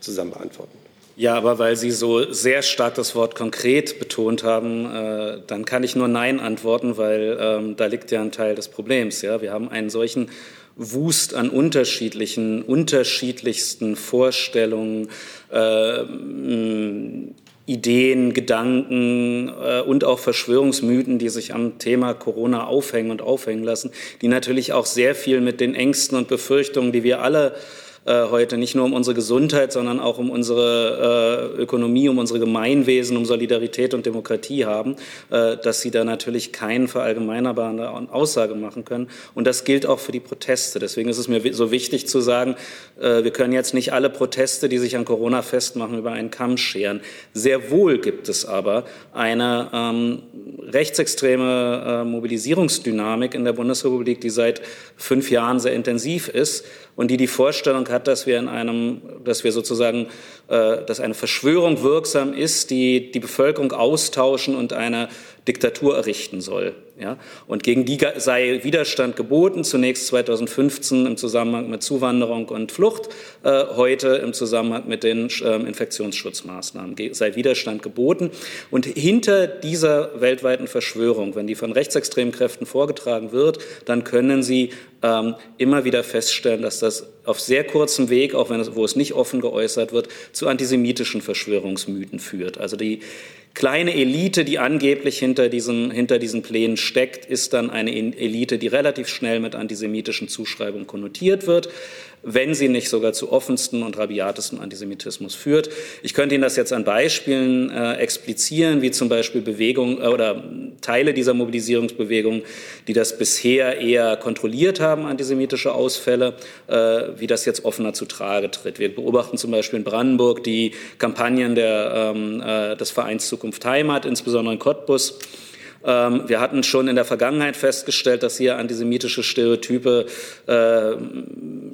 [SPEAKER 2] zusammen beantworten.
[SPEAKER 5] Ja, aber weil Sie so sehr stark das Wort konkret betont haben, äh, dann kann ich nur Nein antworten, weil ähm, da liegt ja ein Teil des Problems. Ja? Wir haben einen solchen Wust an unterschiedlichen, unterschiedlichsten Vorstellungen, äh, Ideen, Gedanken äh, und auch Verschwörungsmythen, die sich am Thema Corona aufhängen und aufhängen lassen, die natürlich auch sehr viel mit den Ängsten und Befürchtungen, die wir alle äh, heute nicht nur um unsere Gesundheit, sondern auch um unsere äh, Ökonomie, um unsere Gemeinwesen, um Solidarität und Demokratie haben, äh, dass sie da natürlich keine verallgemeinerbare Aussage machen können. Und das gilt auch für die Proteste. Deswegen ist es mir so wichtig zu sagen, äh, wir können jetzt nicht alle Proteste, die sich an Corona festmachen, über einen Kamm scheren. Sehr wohl gibt es aber eine ähm, rechtsextreme äh, Mobilisierungsdynamik in der Bundesrepublik, die seit fünf Jahren sehr intensiv ist und die die Vorstellung hat, dass wir in einem, dass wir sozusagen, äh, dass eine Verschwörung wirksam ist, die die Bevölkerung austauschen und eine Diktatur errichten soll. Ja? Und gegen die sei Widerstand geboten, zunächst 2015 im Zusammenhang mit Zuwanderung und Flucht, äh, heute im Zusammenhang mit den äh, Infektionsschutzmaßnahmen sei Widerstand geboten. Und hinter dieser weltweiten Verschwörung, wenn die von rechtsextremen Kräften vorgetragen wird, dann können Sie ähm, immer wieder feststellen, dass das auf sehr kurzem Weg, auch wenn es, wo es nicht offen geäußert wird, zu antisemitischen Verschwörungsmythen führt. Also die kleine Elite, die angeblich hinter diesen, hinter diesen Plänen steckt, ist dann eine Elite, die relativ schnell mit antisemitischen Zuschreibungen konnotiert wird wenn sie nicht sogar zu offensten und rabiatesten Antisemitismus führt. Ich könnte Ihnen das jetzt an Beispielen äh, explizieren, wie zum Beispiel Bewegungen äh, oder Teile dieser Mobilisierungsbewegung, die das bisher eher kontrolliert haben, antisemitische Ausfälle, äh, wie das jetzt offener zu Trage tritt. Wir beobachten zum Beispiel in Brandenburg die Kampagnen der, ähm, äh, des Vereins Zukunft Heimat, insbesondere in Cottbus, wir hatten schon in der Vergangenheit festgestellt, dass hier antisemitische Stereotype äh,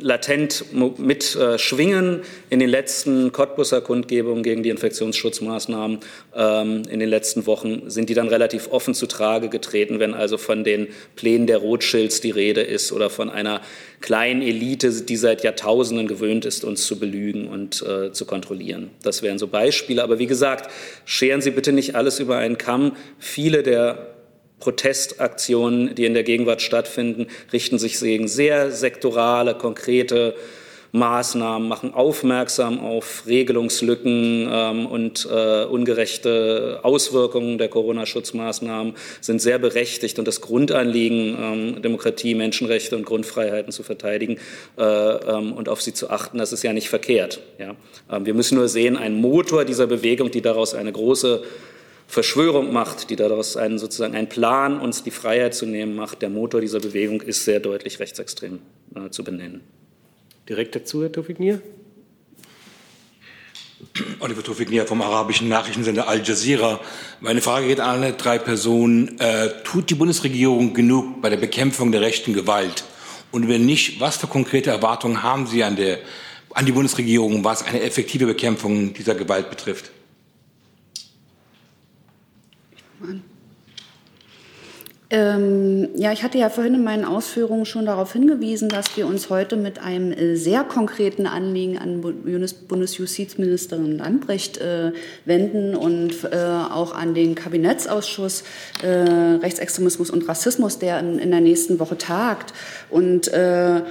[SPEAKER 5] latent mitschwingen. Äh, in den letzten Cottbusser Kundgebungen gegen die Infektionsschutzmaßnahmen ähm, in den letzten Wochen sind die dann relativ offen zu Trage getreten, wenn also von den Plänen der Rothschilds die Rede ist oder von einer kleinen Elite, die seit Jahrtausenden gewöhnt ist, uns zu belügen und äh, zu kontrollieren. Das wären so Beispiele. Aber wie gesagt, scheren Sie bitte nicht alles über einen Kamm. Viele der Protestaktionen, die in der Gegenwart stattfinden, richten sich gegen sehr sektorale, konkrete Maßnahmen, machen aufmerksam auf Regelungslücken ähm, und äh, ungerechte Auswirkungen der Corona-Schutzmaßnahmen, sind sehr berechtigt. Und das Grundanliegen, ähm, Demokratie, Menschenrechte und Grundfreiheiten zu verteidigen äh, ähm, und auf sie zu achten, das ist ja nicht verkehrt. Ja? Ähm, wir müssen nur sehen, ein Motor dieser Bewegung, die daraus eine große Verschwörung macht, die daraus einen, sozusagen einen Plan, uns die Freiheit zu nehmen macht, der Motor dieser Bewegung ist sehr deutlich rechtsextrem äh, zu benennen.
[SPEAKER 2] Direkt dazu, Herr Tofiknir.
[SPEAKER 7] Oliver Tofiknir vom arabischen Nachrichtensender Al Jazeera. Meine Frage geht an alle drei Personen. Äh, tut die Bundesregierung genug bei der Bekämpfung der rechten Gewalt? Und wenn nicht, was für konkrete Erwartungen haben Sie an, der, an die Bundesregierung, was eine effektive Bekämpfung dieser Gewalt betrifft?
[SPEAKER 1] Mann. Ähm, ja, ich hatte ja vorhin in meinen Ausführungen schon darauf hingewiesen, dass wir uns heute mit einem äh, sehr konkreten Anliegen an Bundesjustizministerin Lambrecht äh, wenden und äh, auch an den Kabinettsausschuss äh, Rechtsextremismus und Rassismus, der in, in, der nächsten Woche tagt. Und äh,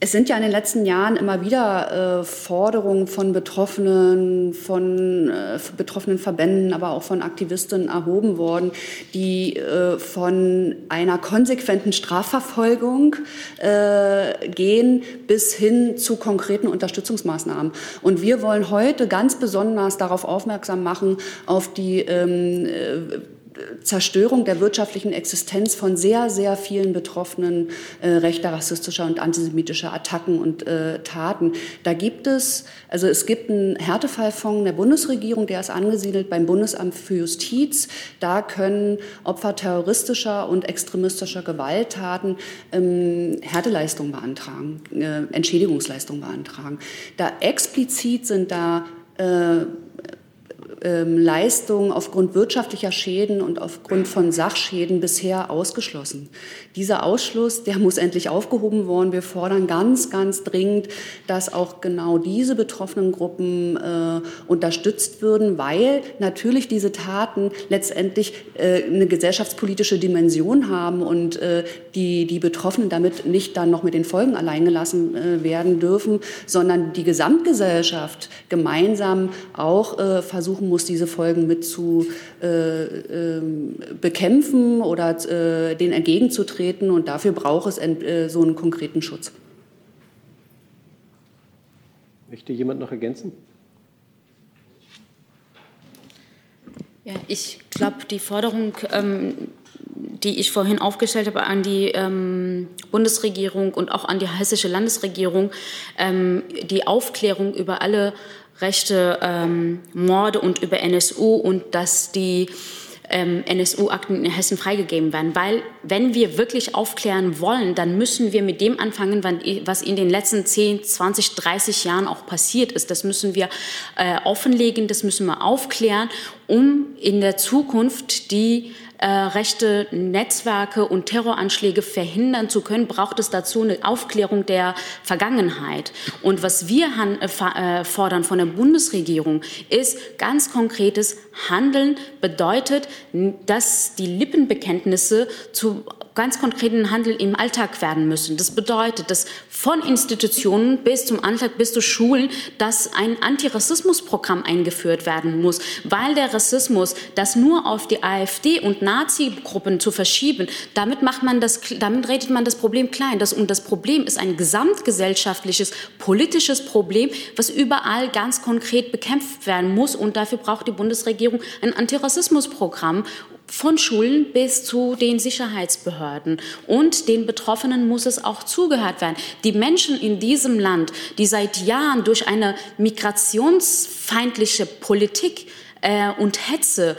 [SPEAKER 1] es sind ja in den letzten Jahren immer wieder äh, Forderungen von Betroffenen, von äh, betroffenen Verbänden, aber auch von Aktivistinnen erhoben worden, die äh, von einer konsequenten Strafverfolgung äh, gehen bis hin zu konkreten Unterstützungsmaßnahmen. Und wir wollen heute ganz besonders darauf aufmerksam machen, auf die ähm, äh, Zerstörung der wirtschaftlichen Existenz von sehr, sehr vielen Betroffenen äh, rechter, rassistischer und antisemitischer Attacken und äh, Taten. Da gibt es, also es gibt einen Härtefallfonds der Bundesregierung, der ist angesiedelt beim Bundesamt für Justiz. Da können Opfer terroristischer und extremistischer Gewalttaten ähm, Härteleistungen beantragen, äh, Entschädigungsleistungen beantragen. Da explizit sind da äh, ähm, Leistungen aufgrund wirtschaftlicher Schäden und aufgrund von Sachschäden bisher ausgeschlossen. Dieser Ausschluss, der muss endlich aufgehoben werden. Wir fordern ganz, ganz dringend, dass auch genau diese betroffenen Gruppen äh, unterstützt würden, weil natürlich diese Taten letztendlich äh, eine gesellschaftspolitische Dimension haben und äh, die, die Betroffenen damit nicht dann noch mit den Folgen allein gelassen äh, werden dürfen, sondern die Gesamtgesellschaft gemeinsam auch äh, versuchen muss, diese Folgen mit zu äh, ähm, bekämpfen oder denen entgegenzutreten und dafür braucht es äh, so einen konkreten Schutz.
[SPEAKER 2] Möchte jemand noch ergänzen?
[SPEAKER 4] Ja, ich glaube, die Forderung, ähm, die ich vorhin aufgestellt habe an die ähm, Bundesregierung und auch an die hessische Landesregierung, ähm, die Aufklärung über alle rechte ähm, Morde und über NSU und dass die ähm, NSU-Akten in Hessen freigegeben werden. Weil wenn wir wirklich aufklären wollen, dann müssen wir mit dem anfangen, was in den letzten 10, 20, 30 Jahren auch passiert ist. Das müssen wir äh, offenlegen, das müssen wir aufklären, um in der Zukunft die äh, rechte Netzwerke und Terroranschläge verhindern zu können, braucht es dazu eine Aufklärung der Vergangenheit. Und was wir äh, äh, fordern von der Bundesregierung ist ganz konkretes Handeln bedeutet, dass die Lippenbekenntnisse zu ganz konkreten Handel im Alltag werden müssen. Das bedeutet, dass von Institutionen bis zum Alltag, bis zu Schulen, dass ein Antirassismusprogramm eingeführt werden muss, weil der Rassismus, das nur auf die AfD und Nazi-Gruppen zu verschieben, damit macht man das, damit redet man das Problem klein. Das, und das Problem ist ein gesamtgesellschaftliches, politisches Problem, was überall ganz konkret bekämpft werden muss. Und dafür braucht die Bundesregierung ein Antirassismusprogramm von Schulen bis zu den Sicherheitsbehörden. Und den Betroffenen muss es auch zugehört werden. Die Menschen in diesem Land, die seit Jahren durch eine migrationsfeindliche Politik äh, und Hetze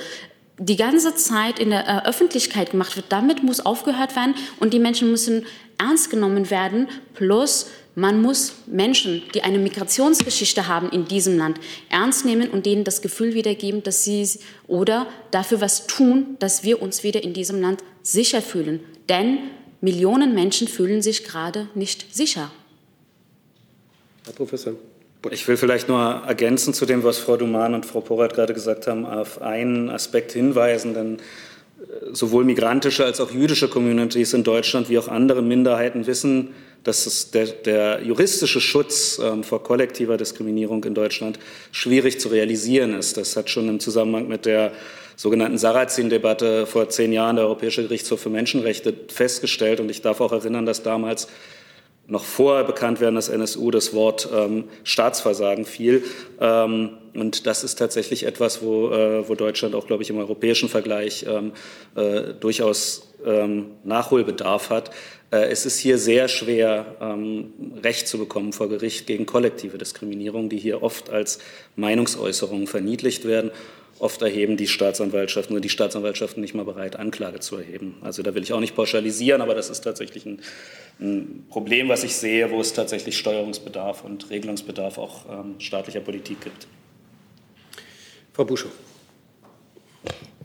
[SPEAKER 4] die ganze Zeit in der äh, Öffentlichkeit gemacht wird, damit muss aufgehört werden und die Menschen müssen ernst genommen werden. Plus man muss Menschen, die eine Migrationsgeschichte haben in diesem Land, ernst nehmen und denen das Gefühl wiedergeben, dass sie oder dafür was tun, dass wir uns wieder in diesem Land sicher fühlen. Denn Millionen Menschen fühlen sich gerade nicht sicher.
[SPEAKER 5] Herr Professor. Ich will vielleicht nur ergänzen zu dem, was Frau Duman und Frau Porat gerade gesagt haben, auf einen Aspekt hinweisen, denn sowohl migrantische als auch jüdische Communities in Deutschland wie auch andere Minderheiten wissen, dass der, der, juristische Schutz ähm, vor kollektiver Diskriminierung in Deutschland schwierig zu realisieren ist. Das hat schon im Zusammenhang mit der sogenannten Sarrazin-Debatte vor zehn Jahren der Europäische Gerichtshof für Menschenrechte festgestellt. Und ich darf auch erinnern, dass damals noch vor Bekanntwerden des NSU das Wort ähm, Staatsversagen fiel. Ähm, und das ist tatsächlich etwas, wo, äh, wo Deutschland auch, glaube ich, im europäischen Vergleich ähm, äh, durchaus ähm, Nachholbedarf hat. Äh, es ist hier sehr schwer, ähm, Recht zu bekommen vor Gericht gegen kollektive Diskriminierung, die hier oft als Meinungsäußerungen verniedlicht werden. Oft erheben die Staatsanwaltschaften nur die Staatsanwaltschaften nicht mal bereit, Anklage zu erheben. Also da will ich auch nicht pauschalisieren, aber das ist tatsächlich ein, ein Problem, was ich sehe, wo es tatsächlich Steuerungsbedarf und Regelungsbedarf auch ähm, staatlicher Politik gibt.
[SPEAKER 2] Frau Buschow.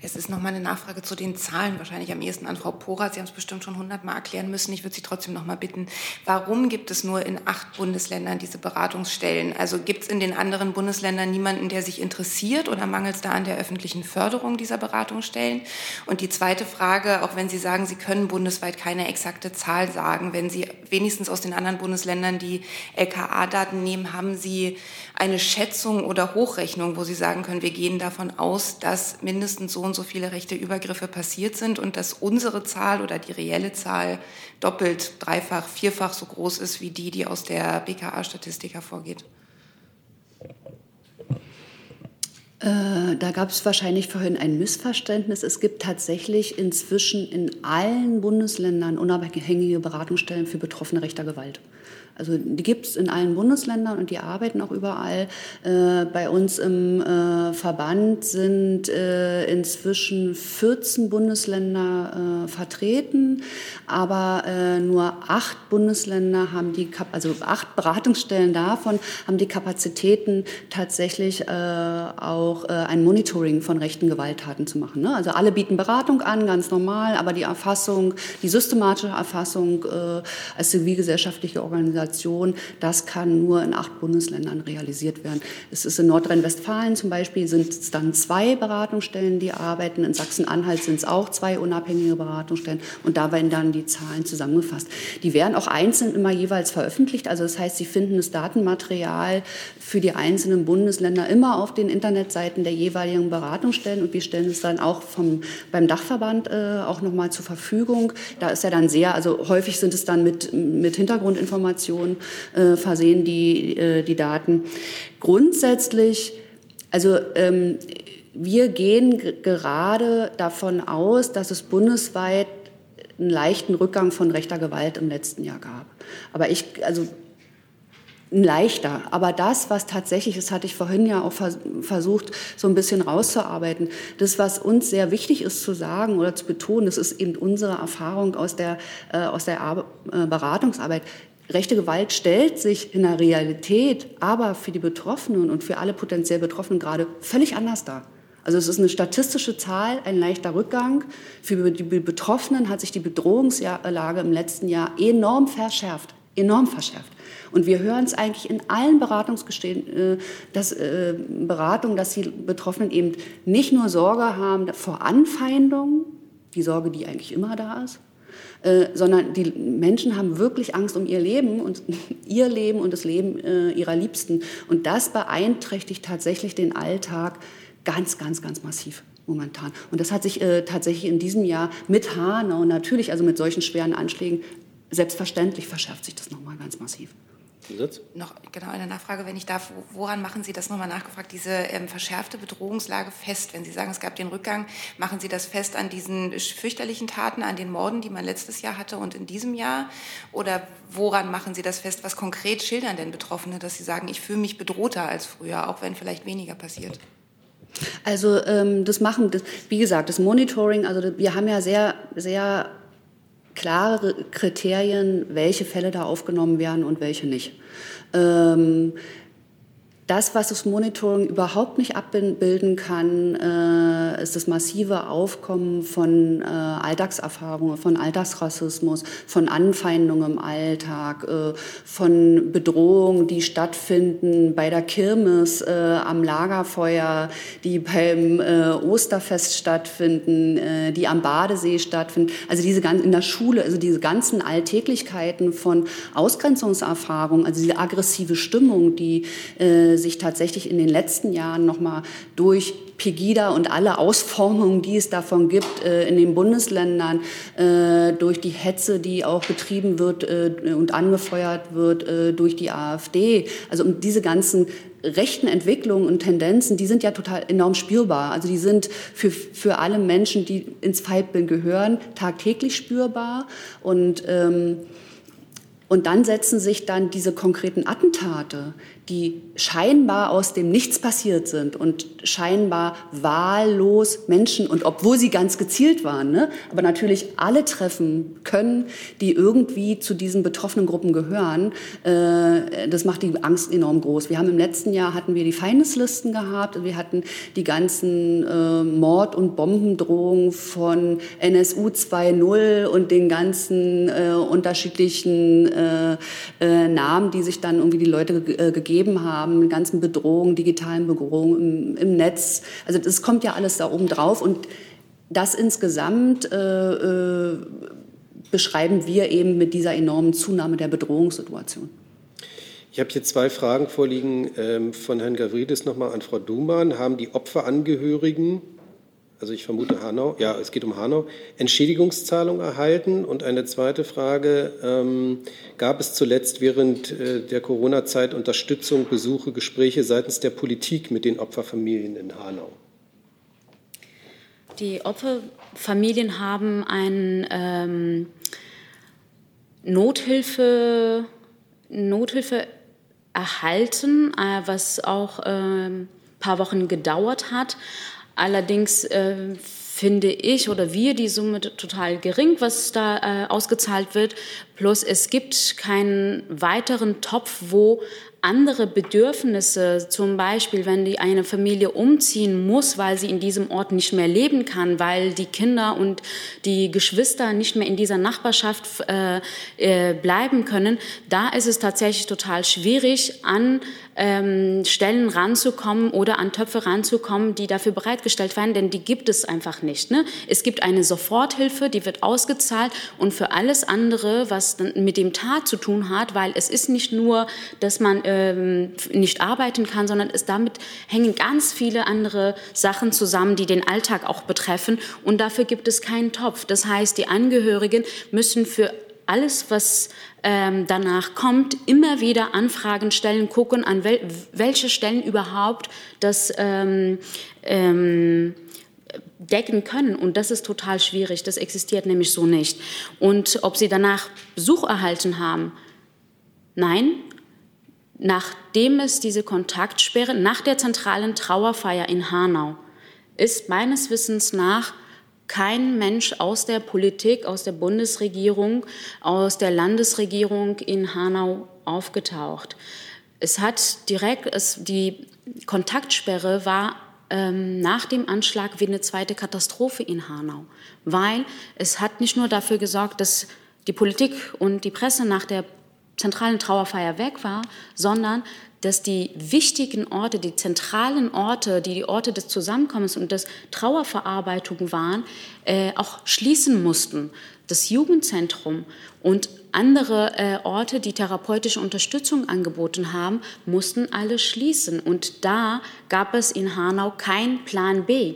[SPEAKER 8] Es ist noch mal eine Nachfrage zu den Zahlen, wahrscheinlich am ehesten an Frau Porat. Sie haben es bestimmt schon hundertmal erklären müssen. Ich würde Sie trotzdem noch mal bitten, warum gibt es nur in acht Bundesländern diese Beratungsstellen? Also gibt es in den anderen Bundesländern niemanden, der sich interessiert oder mangelt es da an der öffentlichen Förderung dieser Beratungsstellen? Und die zweite Frage, auch wenn Sie sagen, Sie können bundesweit keine exakte Zahl sagen, wenn Sie wenigstens aus den anderen Bundesländern die LKA-Daten nehmen, haben Sie eine Schätzung oder Hochrechnung, wo Sie sagen können, wir gehen davon aus, dass mindestens so und so viele rechte Übergriffe passiert sind und dass unsere Zahl oder die reelle Zahl doppelt, dreifach, vierfach so groß ist wie die, die aus der BKA-Statistik hervorgeht?
[SPEAKER 1] Äh, da gab es wahrscheinlich vorhin ein Missverständnis. Es gibt tatsächlich inzwischen in allen Bundesländern unabhängige Beratungsstellen für Betroffene rechter Gewalt. Also die gibt es in allen Bundesländern und die arbeiten auch überall. Äh, bei uns im äh, Verband sind äh, inzwischen 14 Bundesländer äh, vertreten, aber äh, nur acht Bundesländer haben die, Kap also acht Beratungsstellen davon haben die Kapazitäten tatsächlich äh, auch ein Monitoring von rechten Gewalttaten zu machen. Ne? Also alle bieten Beratung an, ganz normal, aber die Erfassung, die systematische Erfassung als zivilgesellschaftliche Organisation Integration, das kann nur in acht Bundesländern realisiert werden. Es ist in Nordrhein-Westfalen zum Beispiel sind es dann zwei Beratungsstellen, die arbeiten. In Sachsen-Anhalt sind es auch zwei unabhängige Beratungsstellen und da werden dann die Zahlen zusammengefasst. Die werden auch einzeln immer jeweils veröffentlicht. Also das heißt, Sie finden das Datenmaterial für die einzelnen Bundesländer immer auf den Internetseiten der jeweiligen Beratungsstellen und wir stellen es dann auch vom, beim Dachverband äh, auch nochmal zur Verfügung. Da ist ja dann sehr, also häufig sind es dann mit, mit Hintergrundinformationen Informationen äh, versehen, die, äh, die Daten. Grundsätzlich, also ähm, wir gehen gerade davon aus, dass es bundesweit einen leichten Rückgang von rechter Gewalt im letzten Jahr gab. Aber ich, also ein leichter. Aber das, was tatsächlich ist, hatte ich vorhin ja auch versucht, so ein bisschen rauszuarbeiten. Das, was uns sehr wichtig ist zu sagen oder zu betonen, das ist eben unsere Erfahrung aus der, äh, aus der Ar äh, Beratungsarbeit. Rechte Gewalt stellt sich in der Realität aber für die Betroffenen und für alle potenziell Betroffenen gerade völlig anders dar. Also es ist eine statistische Zahl, ein leichter Rückgang. Für die Betroffenen hat sich die Bedrohungslage im letzten Jahr enorm verschärft, enorm verschärft. Und wir hören es eigentlich in allen Beratungsgestehen, äh, dass, äh, Beratungen, dass die Betroffenen eben nicht nur Sorge haben vor Anfeindungen, die Sorge, die eigentlich immer da ist, äh, sondern die Menschen haben wirklich Angst um ihr Leben und ihr Leben und das Leben äh, ihrer Liebsten. Und das beeinträchtigt tatsächlich den Alltag ganz, ganz, ganz massiv momentan. Und das hat sich äh, tatsächlich in diesem Jahr mit Hanau natürlich, also mit solchen schweren Anschlägen, selbstverständlich verschärft sich das nochmal ganz massiv.
[SPEAKER 8] Zusatz? Noch genau eine Nachfrage, wenn ich darf. Woran machen Sie das nochmal nachgefragt, diese ähm, verschärfte Bedrohungslage fest? Wenn Sie sagen, es gab den Rückgang, machen Sie das fest an diesen fürchterlichen Taten, an den Morden, die man letztes Jahr hatte und in diesem Jahr? Oder woran machen Sie das fest? Was konkret schildern denn Betroffene, dass sie sagen, ich fühle mich bedrohter als früher, auch wenn vielleicht weniger passiert?
[SPEAKER 1] Also ähm, das machen, das, wie gesagt, das Monitoring, also wir haben ja sehr, sehr klare Kriterien, welche Fälle da aufgenommen werden und welche nicht. Ähm, Das, was das Monitoring überhaupt nicht abbilden kann, äh, ist das massive Aufkommen von äh, Alltagserfahrungen, von Alltagsrassismus, von Anfeindungen im Alltag, äh, von Bedrohungen, die stattfinden bei der Kirmes, äh, am Lagerfeuer, die beim äh, Osterfest stattfinden, äh, die am Badesee stattfinden. Also diese ganzen in der Schule, also diese ganzen Alltäglichkeiten von Ausgrenzungserfahrungen, also diese aggressive Stimmung, die sich tatsächlich in den letzten Jahren noch mal durch Pegida und alle Ausformungen, die es davon gibt äh, in den Bundesländern, äh, durch die Hetze, die auch betrieben wird äh, und angefeuert wird durch die AfD. Also um diese ganzen rechten Entwicklungen und Tendenzen, die sind ja total enorm spürbar. Also die sind für, für alle Menschen, die ins Feindbild gehören, tagtäglich spürbar. Und, ähm, und dann setzen sich dann diese konkreten Attentate, die scheinbar aus dem Nichts passiert sind und scheinbar wahllos Menschen und obwohl sie ganz gezielt waren, ne, aber natürlich alle treffen können, die irgendwie zu diesen betroffenen Gruppen gehören, äh, das macht die Angst enorm groß. Wir haben im letzten Jahr hatten wir die Feindeslisten gehabt, wir hatten die ganzen äh, Mord- und Bombendrohungen von NSU 2.0 und den ganzen äh, unterschiedlichen äh, äh, Namen, die sich dann irgendwie die Leute äh, gegeben gegeben haben, ganzen Bedrohungen, digitalen Bedrohungen im, im Netz. Also das kommt ja alles da oben drauf und das insgesamt äh, äh, beschreiben wir eben mit dieser enormen Zunahme der Bedrohungssituation.
[SPEAKER 2] Ich habe hier zwei Fragen vorliegen ähm, von Herrn Gavridis nochmal an Frau Dumann. Haben die Opferangehörigen also ich vermute Hanau, ja, es geht um Hanau, Entschädigungszahlung erhalten? Und eine zweite Frage, ähm, gab es zuletzt während äh, der Corona-Zeit Unterstützung, Besuche, Gespräche seitens der Politik mit den Opferfamilien in Hanau?
[SPEAKER 4] Die Opferfamilien haben ein ähm, Nothilfe, Nothilfe erhalten, äh, was auch ein ähm, paar Wochen gedauert hat. Allerdings äh, finde ich oder wir die Summe total gering, was da äh, ausgezahlt wird. Plus es gibt keinen weiteren Topf, wo andere Bedürfnisse, zum Beispiel wenn die eine Familie umziehen muss, weil sie in diesem Ort nicht mehr leben kann, weil die Kinder und die Geschwister nicht mehr in dieser Nachbarschaft äh, äh, bleiben können, da ist es tatsächlich total schwierig, an ähm, Stellen ranzukommen oder an Töpfe ranzukommen, die dafür bereitgestellt werden, denn die gibt es einfach nicht. Ne? Es gibt eine Soforthilfe, die wird ausgezahlt und für alles andere, was mit dem Tat zu tun hat, weil es ist nicht nur, dass man ähm, nicht arbeiten kann, sondern es damit hängen ganz viele andere Sachen zusammen, die den Alltag auch betreffen und dafür gibt es keinen Topf. Das heißt, die Angehörigen müssen für alles, was ähm, danach kommt, immer wieder Anfragen stellen, gucken, an wel welche Stellen überhaupt das ähm, ähm, decken können. Und das ist total schwierig. Das existiert nämlich so nicht. Und ob sie danach Besuch erhalten haben, nein. Nachdem es diese Kontaktsperre nach der zentralen Trauerfeier in Hanau ist meines Wissens nach kein Mensch aus der Politik, aus der Bundesregierung, aus der Landesregierung in Hanau aufgetaucht. Es hat direkt, es, die Kontaktsperre war ähm, nach dem Anschlag wie eine zweite Katastrophe in Hanau, weil es hat nicht nur dafür gesorgt, dass die Politik und die Presse nach der zentralen Trauerfeier weg war, sondern dass die wichtigen Orte, die zentralen Orte, die die Orte des Zusammenkommens und des Trauerverarbeitung waren, äh, auch schließen mussten. Das Jugendzentrum und andere äh, Orte, die therapeutische Unterstützung angeboten haben, mussten alle schließen. Und da gab es in Hanau kein Plan B.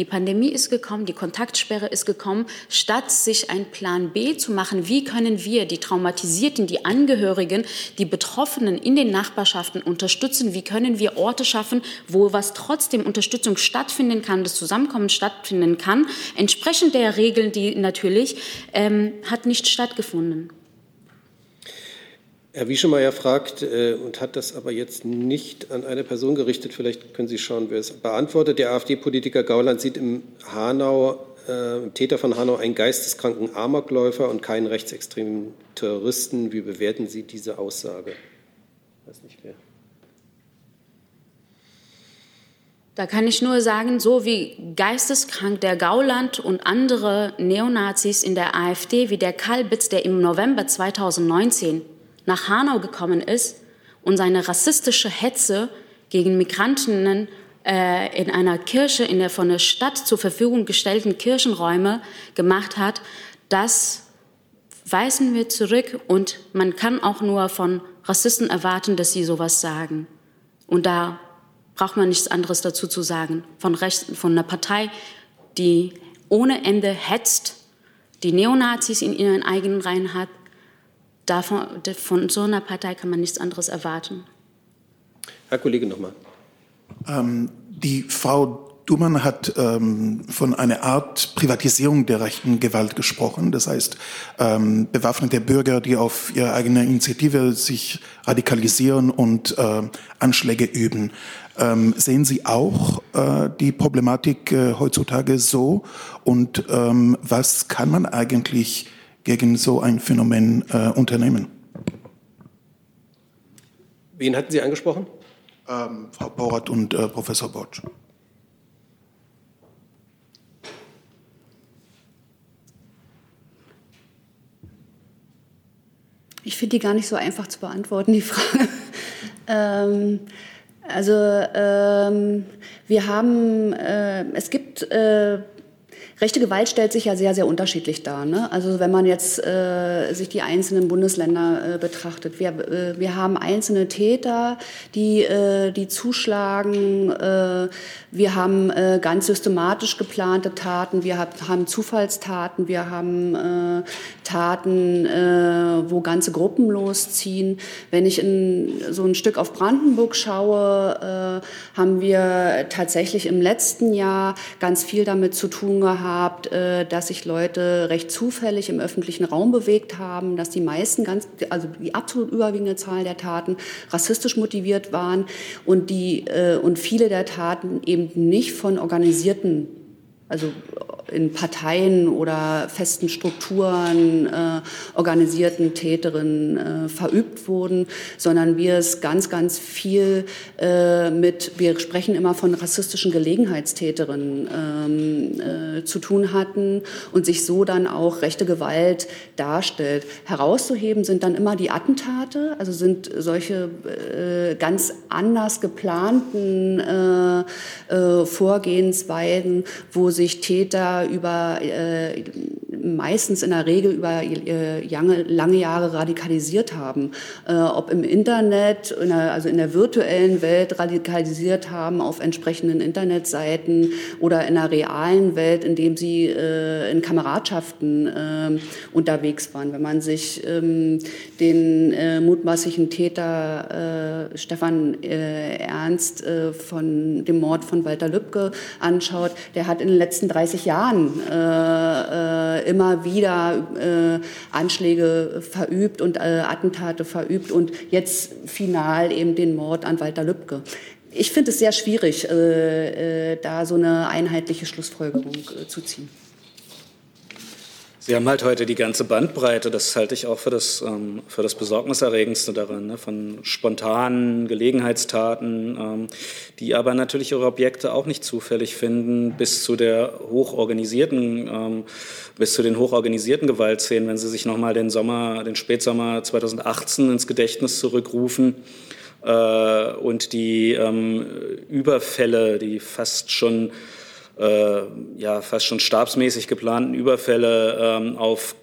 [SPEAKER 4] Die Pandemie ist gekommen, die Kontaktsperre ist gekommen. Statt sich einen Plan B zu machen, wie können wir die Traumatisierten, die Angehörigen, die Betroffenen in den Nachbarschaften unterstützen, wie können wir Orte schaffen, wo was trotzdem Unterstützung stattfinden kann, das Zusammenkommen stattfinden kann, entsprechend der Regeln, die natürlich, ähm, hat nicht stattgefunden.
[SPEAKER 2] Herr Wieschemeyer fragt äh, und hat das aber jetzt nicht an eine Person gerichtet. Vielleicht können Sie schauen, wer es beantwortet. Der AfD-Politiker Gauland sieht im Hanau, äh, im Täter von Hanau einen geisteskranken Amokläufer und keinen rechtsextremen Terroristen. Wie bewerten Sie diese Aussage? Ich weiß nicht wer.
[SPEAKER 4] Da kann ich nur sagen, so wie geisteskrank der Gauland und andere Neonazis in der AfD, wie der Kalbitz, der im November 2019 nach Hanau gekommen ist und seine rassistische Hetze gegen Migrantinnen äh, in einer Kirche, in der von der Stadt zur Verfügung gestellten Kirchenräume gemacht hat, das weisen wir zurück und man kann auch nur von Rassisten erwarten, dass sie sowas sagen. Und da braucht man nichts anderes dazu zu sagen. Von, Rechts, von einer Partei, die ohne Ende hetzt, die Neonazis in ihren eigenen Reihen hat, davon, von so einer Partei kann man nichts anderes erwarten.
[SPEAKER 2] Herr Kollege nochmal.
[SPEAKER 6] Ähm, die Frau Dumann hat ähm, von einer Art Privatisierung der rechten Gewalt gesprochen. Das heißt, ähm, bewaffnete Bürger, die auf ihre eigene Initiative sich radikalisieren und äh, Anschläge üben. Ähm, sehen Sie auch äh, die Problematik äh, heutzutage so? Und ähm, was kann man eigentlich gegen so ein Phänomen äh, unternehmen?
[SPEAKER 2] Wen hatten Sie angesprochen?
[SPEAKER 6] Ähm, Frau Borat und äh, Professor Botsch.
[SPEAKER 1] Ich finde die gar nicht so einfach zu beantworten, die Frage. ähm, also ähm, wir haben, äh, es gibt äh, Rechte Gewalt stellt sich ja sehr, sehr unterschiedlich dar. Ne? Also wenn man jetzt äh, sich die einzelnen Bundesländer äh, betrachtet, wir, äh, wir haben einzelne Täter, die, äh, die zuschlagen. Äh, wir haben äh, ganz systematisch geplante Taten. Wir hab, haben Zufallstaten. Wir haben äh, Taten, äh, wo ganze Gruppen losziehen. Wenn ich in so ein Stück auf Brandenburg schaue, äh, haben wir tatsächlich im letzten Jahr ganz viel damit zu tun gehabt, gehabt, äh, dass sich Leute recht zufällig im öffentlichen Raum bewegt haben, dass die meisten, ganz, also die absolut überwiegende Zahl der Taten rassistisch motiviert waren und, die, äh, und viele der Taten eben nicht von organisierten also in Parteien oder festen Strukturen äh, organisierten Täterinnen äh, verübt wurden, sondern wir es ganz, ganz viel äh, mit, wir sprechen immer von rassistischen Gelegenheitstäterinnen ähm, äh, zu tun hatten und sich so dann auch rechte Gewalt darstellt. Herauszuheben sind dann immer die Attentate, also sind solche äh, ganz anders geplanten äh, Vorgehensweisen, wo sich Täter über äh, meistens in der Regel über äh, lange, Jahre radikalisiert haben. Äh, ob im Internet, in der, also in der virtuellen Welt radikalisiert haben auf entsprechenden Internetseiten oder in der realen Welt, indem sie äh, in Kameradschaften äh, unterwegs waren. Wenn man sich ähm, den äh, mutmaßlichen Täter äh, Stefan Ernst von dem Mord von Walter Lübcke anschaut, der hat in den letzten 30 Jahren immer wieder äh, Anschläge verübt und äh, Attentate verübt und jetzt final eben den Mord an Walter Lübcke. Ich finde es sehr schwierig, äh, äh da so eine einheitliche Schlussfolgerung äh, zu ziehen.
[SPEAKER 5] Sie haben halt heute die ganze Bandbreite, das halte ich auch für das, ähm, für das Besorgniserregendste daran, ne? von spontanen Gelegenheitstaten, ähm, die aber natürlich ihre Objekte auch nicht zufällig finden, bis zu der hochorganisierten, ähm, bis zu den hochorganisierten Gewaltszenen, wenn Sie sich nochmal den Sommer, den Spätsommer 2018 ins Gedächtnis zurückrufen äh, und die ähm, Überfälle, die fast schon äh, ja fast schon stabsmäßig geplanten Überfälle ähm, auf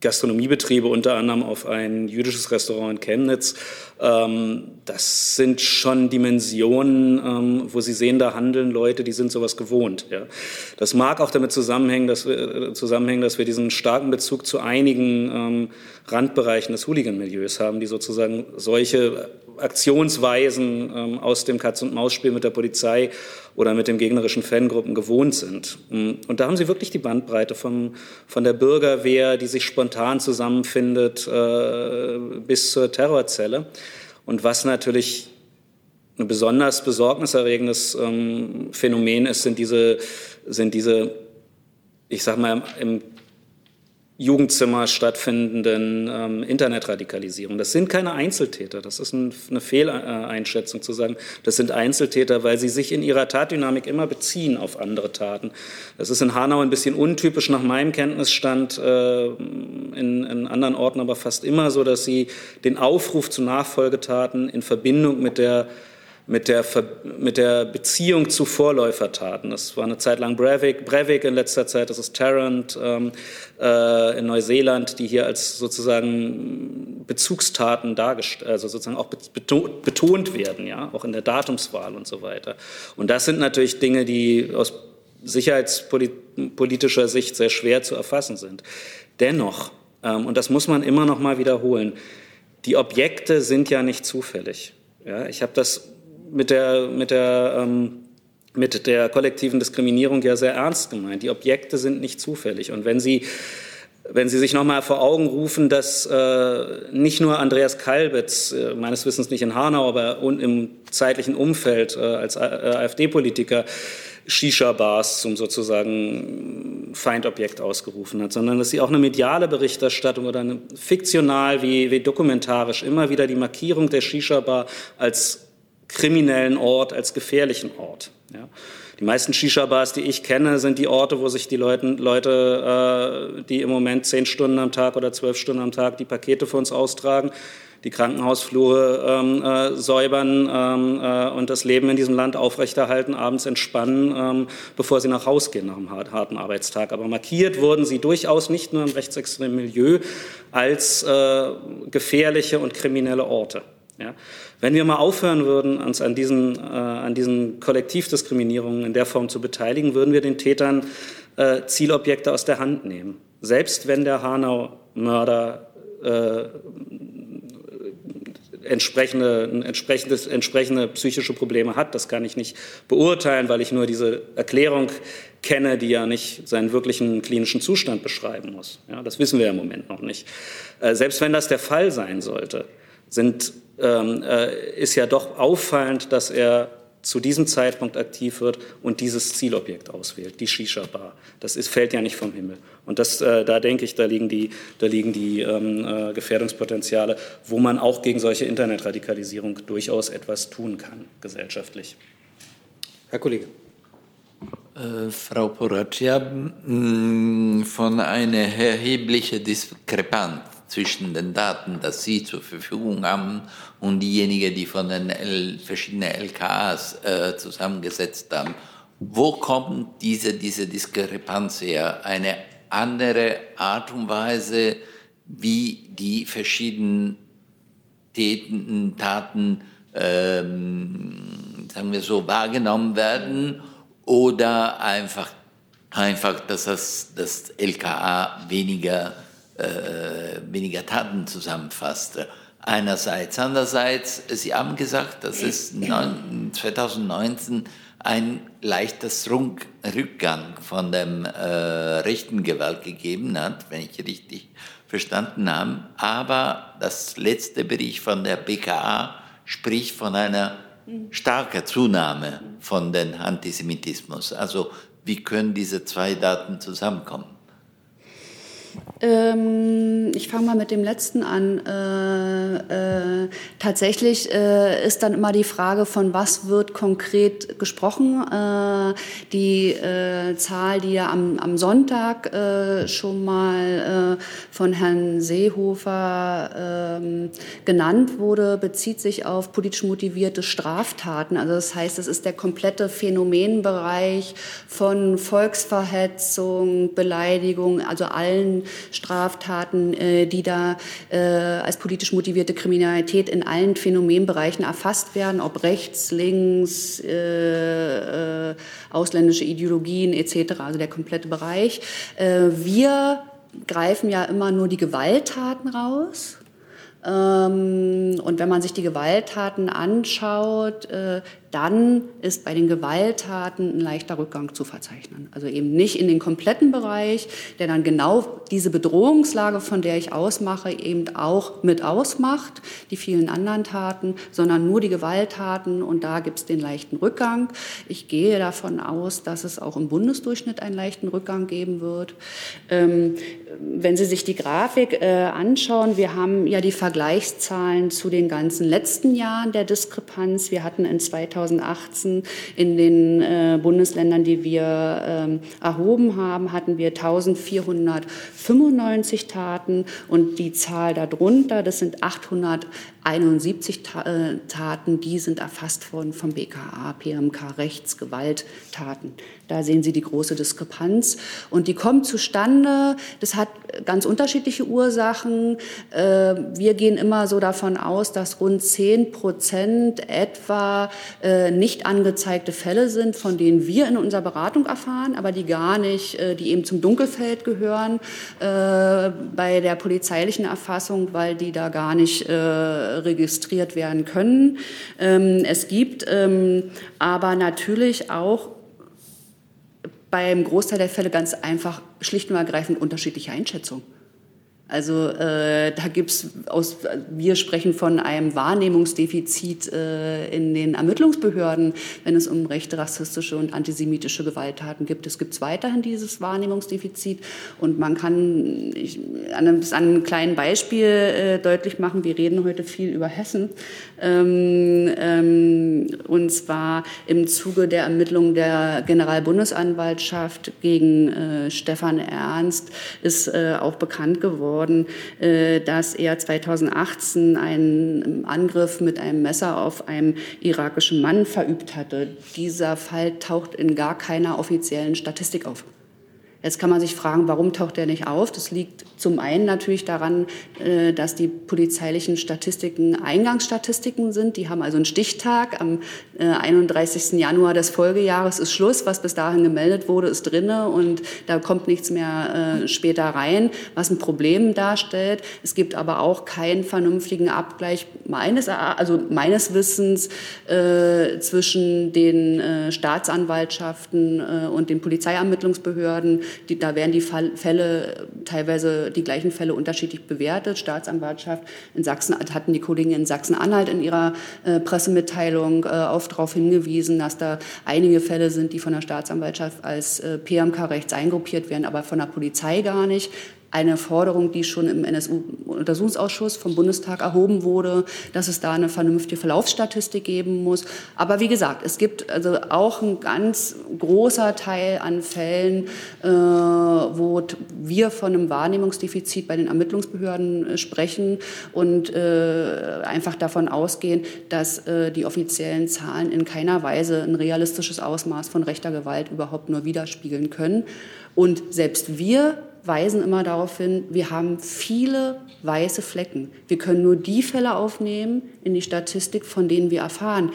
[SPEAKER 5] Gastronomiebetriebe, unter anderem auf ein jüdisches Restaurant in Chemnitz. Ähm, das sind schon Dimensionen, ähm, wo Sie sehen, da handeln Leute, die sind sowas gewohnt. Ja. Das mag auch damit zusammenhängen, dass wir, äh, zusammenhängen, dass wir diesen starken Bezug zu einigen ähm, Randbereichen des Hooligan-Milieus haben, die sozusagen solche Aktionsweisen ähm, aus dem Katz-und-Maus-Spiel mit der Polizei oder mit den gegnerischen Fangruppen gewohnt sind. Mm, und da haben Sie wirklich die Bandbreite vom, von der Bürgerwehr, die sich spontan zusammenfindet, äh, bis zur Terrorzelle. Und was natürlich ein besonders besorgniserregendes ähm, Phänomen ist, sind diese, sind diese, ich sag mal, im Jugendzimmer stattfindenden ähm, Internetradikalisierung. Das sind keine Einzeltäter. Das ist ein, eine Fehleinschätzung zu sagen, das sind Einzeltäter, weil sie sich in ihrer Tatdynamik immer beziehen auf andere Taten. Das ist in Hanau ein bisschen untypisch nach meinem Kenntnisstand, äh, in, in anderen Orten aber fast immer so, dass sie den Aufruf zu Nachfolgetaten in Verbindung mit der mit der, mit der Beziehung zu Vorläufertaten. Das war eine Zeit lang Breivik, Breivik in letzter Zeit, das ist Tarrant ähm, äh, in Neuseeland, die hier als sozusagen Bezugstaten dargestellt, also sozusagen auch betont werden, ja, auch in der Datumswahl und so weiter. Und das sind natürlich Dinge, die aus sicherheitspolitischer Sicht sehr schwer zu erfassen sind. Dennoch, ähm, und das muss man immer noch mal wiederholen, die Objekte sind ja nicht zufällig. Ja, ich habe das mit der, mit der, ähm, mit der kollektiven Diskriminierung ja sehr ernst gemeint. Die Objekte sind nicht zufällig. Und wenn Sie wenn Sie sich noch mal vor Augen rufen, dass äh, nicht nur Andreas Kalbitz, äh, meines Wissens nicht in Hanau, aber im zeitlichen Umfeld äh, als AfD-Politiker Shisha-Bars zum sozusagen Feindobjekt ausgerufen hat, sondern dass sie auch eine mediale Berichterstattung oder eine fiktional wie, wie dokumentarisch immer wieder die Markierung der Shisha-Bar als kriminellen Ort, als gefährlichen Ort. Ja. Die meisten Shisha-Bars, die ich kenne, sind die Orte, wo sich die Leute, Leute äh, die im Moment zehn Stunden am Tag oder zwölf Stunden am Tag die Pakete für uns austragen, die Krankenhausflure ähm, äh, säubern ähm, äh, und das Leben in diesem Land aufrechterhalten, abends entspannen, ähm, bevor sie nach Hause gehen nach einem harten Arbeitstag. Aber markiert wurden sie durchaus nicht nur im rechtsextremen Milieu als äh, gefährliche und kriminelle Orte. Ja. Wenn wir mal aufhören würden, uns an diesen, äh, an diesen Kollektivdiskriminierungen in der Form zu beteiligen, würden wir den Tätern äh, Zielobjekte aus der Hand nehmen. Selbst wenn der Hanau-Mörder äh, entsprechende, entsprechendes, entsprechende psychische Probleme hat. Das kann ich nicht beurteilen, weil ich nur diese Erklärung kenne, die ja nicht seinen wirklichen klinischen Zustand beschreiben muss. Ja, das wissen wir im Moment noch nicht. Äh, selbst wenn das der Fall sein sollte, sind ähm, äh, ist ja doch auffallend, dass er zu diesem Zeitpunkt aktiv wird und dieses Zielobjekt auswählt, die Shisha-Bar. Das ist, fällt ja nicht vom Himmel. Und das, äh, da denke ich, da liegen die, da liegen die ähm, äh, Gefährdungspotenziale, wo man auch gegen solche Internetradikalisierung durchaus etwas tun kann, gesellschaftlich.
[SPEAKER 2] Herr Kollege.
[SPEAKER 9] Äh, Frau Porat, haben von einer erheblichen Diskrepanz zwischen den Daten, die Sie zur Verfügung haben und diejenigen, die von den L verschiedenen LKAs äh, zusammengesetzt haben. Wo kommt diese, diese Diskrepanz her? Eine andere Art und Weise, wie die verschiedenen Täten, Taten, ähm, sagen wir so, wahrgenommen werden oder einfach, einfach dass das, das LKA weniger äh, weniger Taten zusammenfasste. Einerseits. Andererseits, Sie haben gesagt, dass es 2019 ein leichtes Rückgang von dem äh, rechten Gewalt gegeben hat, wenn ich richtig verstanden habe. Aber das letzte Bericht von der BKA spricht von einer starken Zunahme von dem Antisemitismus. Also wie können diese zwei Daten zusammenkommen?
[SPEAKER 1] Ähm, ich fange mal mit dem letzten an. Äh, äh, tatsächlich äh, ist dann immer die Frage, von was wird konkret gesprochen. Äh, die äh, Zahl, die ja am, am Sonntag äh, schon mal von Herrn Seehofer ähm, genannt wurde, bezieht sich auf politisch motivierte Straftaten. Also das heißt, es ist der komplette Phänomenbereich von Volksverhetzung, Beleidigung, also allen Straftaten, äh, die da äh, als politisch motivierte Kriminalität in allen Phänomenbereichen erfasst werden, ob rechts, links, äh, ausländische Ideologien etc., also der komplette Bereich. wir greifen ja immer nur die Gewalttaten raus. Ähm, und wenn man sich die Gewalttaten anschaut, dann ist bei den Gewalttaten ein leichter Rückgang zu verzeichnen. Also eben nicht in den kompletten Bereich, der dann genau diese Bedrohungslage, von der ich ausmache, eben auch mit ausmacht, die vielen anderen Taten, sondern nur die Gewalttaten und da gibt es den leichten Rückgang. Ich gehe davon aus, dass es auch im Bundesdurchschnitt einen leichten Rückgang geben wird. Ähm, wenn Sie sich die Grafik äh, anschauen, wir haben ja die Vergleichszahlen zu den ganzen letzten Jahren der Diskrepanz. Wir hatten in 2018 in den äh, Bundesländern, die wir ähm, erhoben haben, hatten wir 1495 Taten und die Zahl darunter, das sind 871 äh, Taten, die sind erfasst worden vom BKA, PMK Rechtsgewalttaten. Da sehen Sie die große Diskrepanz. Und die kommt zustande, das hat ganz unterschiedliche Ursachen. Äh, wir gehen immer so davon aus, dass rund 10 Prozent etwa äh, nicht angezeigte Fälle sind, von denen wir in unserer Beratung erfahren, aber die gar nicht, äh, die eben zum Dunkelfeld gehören bei der polizeilichen Erfassung, weil die da gar nicht registriert werden können. Ähm, es gibt ähm, aber natürlich auch beim Großteil der Fälle ganz einfach schlicht und ergreifend unterschiedliche Einschätzungen. Also äh, da gibt's aus, wir sprechen von einem Wahrnehmungsdefizit äh, in den Ermittlungsbehörden, wenn es um rechte, rassistische und antisemitische Gewalttaten gibt. Es gibt weiterhin dieses Wahrnehmungsdefizit und man kann ich, an, einem, an einem kleinen Beispiel äh, deutlich machen, wir reden heute viel über Hessen ähm, ähm, und zwar im Zuge der Ermittlungen der Generalbundesanwaltschaft gegen äh, Stefan Ernst ist äh, auch bekannt geworden, worden, äh, dass er 2018 einen Angriff mit einem Messer auf einen irakischen Mann verübt hatte. Dieser Fall taucht in gar keiner offiziellen Statistik auf. Jetzt kann man sich fragen, warum taucht er nicht auf? Das liegt zum einen natürlich daran, äh, dass die polizeilichen Statistiken Eingangsstatistiken sind. Die haben also einen Stichtag. Am 31. Äh, Januar des Folgejahres ist Schluss. Was bis dahin gemeldet wurde, ist drinne und da kommt nichts mehr äh, später rein, was ein Problem darstellt. Es gibt aber auch keinen vernünftigen Abgleich meines, also meines Wissens zwischen den Staatsanwaltschaften und den Polizeiermittlungsbehörden die, da werden die Fall, Fälle teilweise die gleichen Fälle unterschiedlich bewertet. Staatsanwaltschaft in Sachsen hatten die Kollegen in Sachsen-Anhalt in ihrer äh, Pressemitteilung äh, oft darauf hingewiesen, dass da einige Fälle sind, die von der Staatsanwaltschaft als äh, PMK rechts eingruppiert werden, aber von der Polizei gar nicht eine Forderung, die schon im NSU-Untersuchungsausschuss vom Bundestag erhoben wurde, dass es da eine vernünftige Verlaufsstatistik geben muss. Aber wie gesagt, es gibt also auch ein ganz großer Teil an Fällen, äh, wo wir von einem Wahrnehmungsdefizit bei den Ermittlungsbehörden äh, sprechen und äh, einfach davon ausgehen, dass äh, die offiziellen Zahlen in keiner Weise ein realistisches Ausmaß von rechter Gewalt überhaupt nur widerspiegeln können. Und selbst wir weisen immer darauf hin, wir haben viele weiße Flecken. Wir können nur die Fälle aufnehmen in die Statistik, von denen wir erfahren.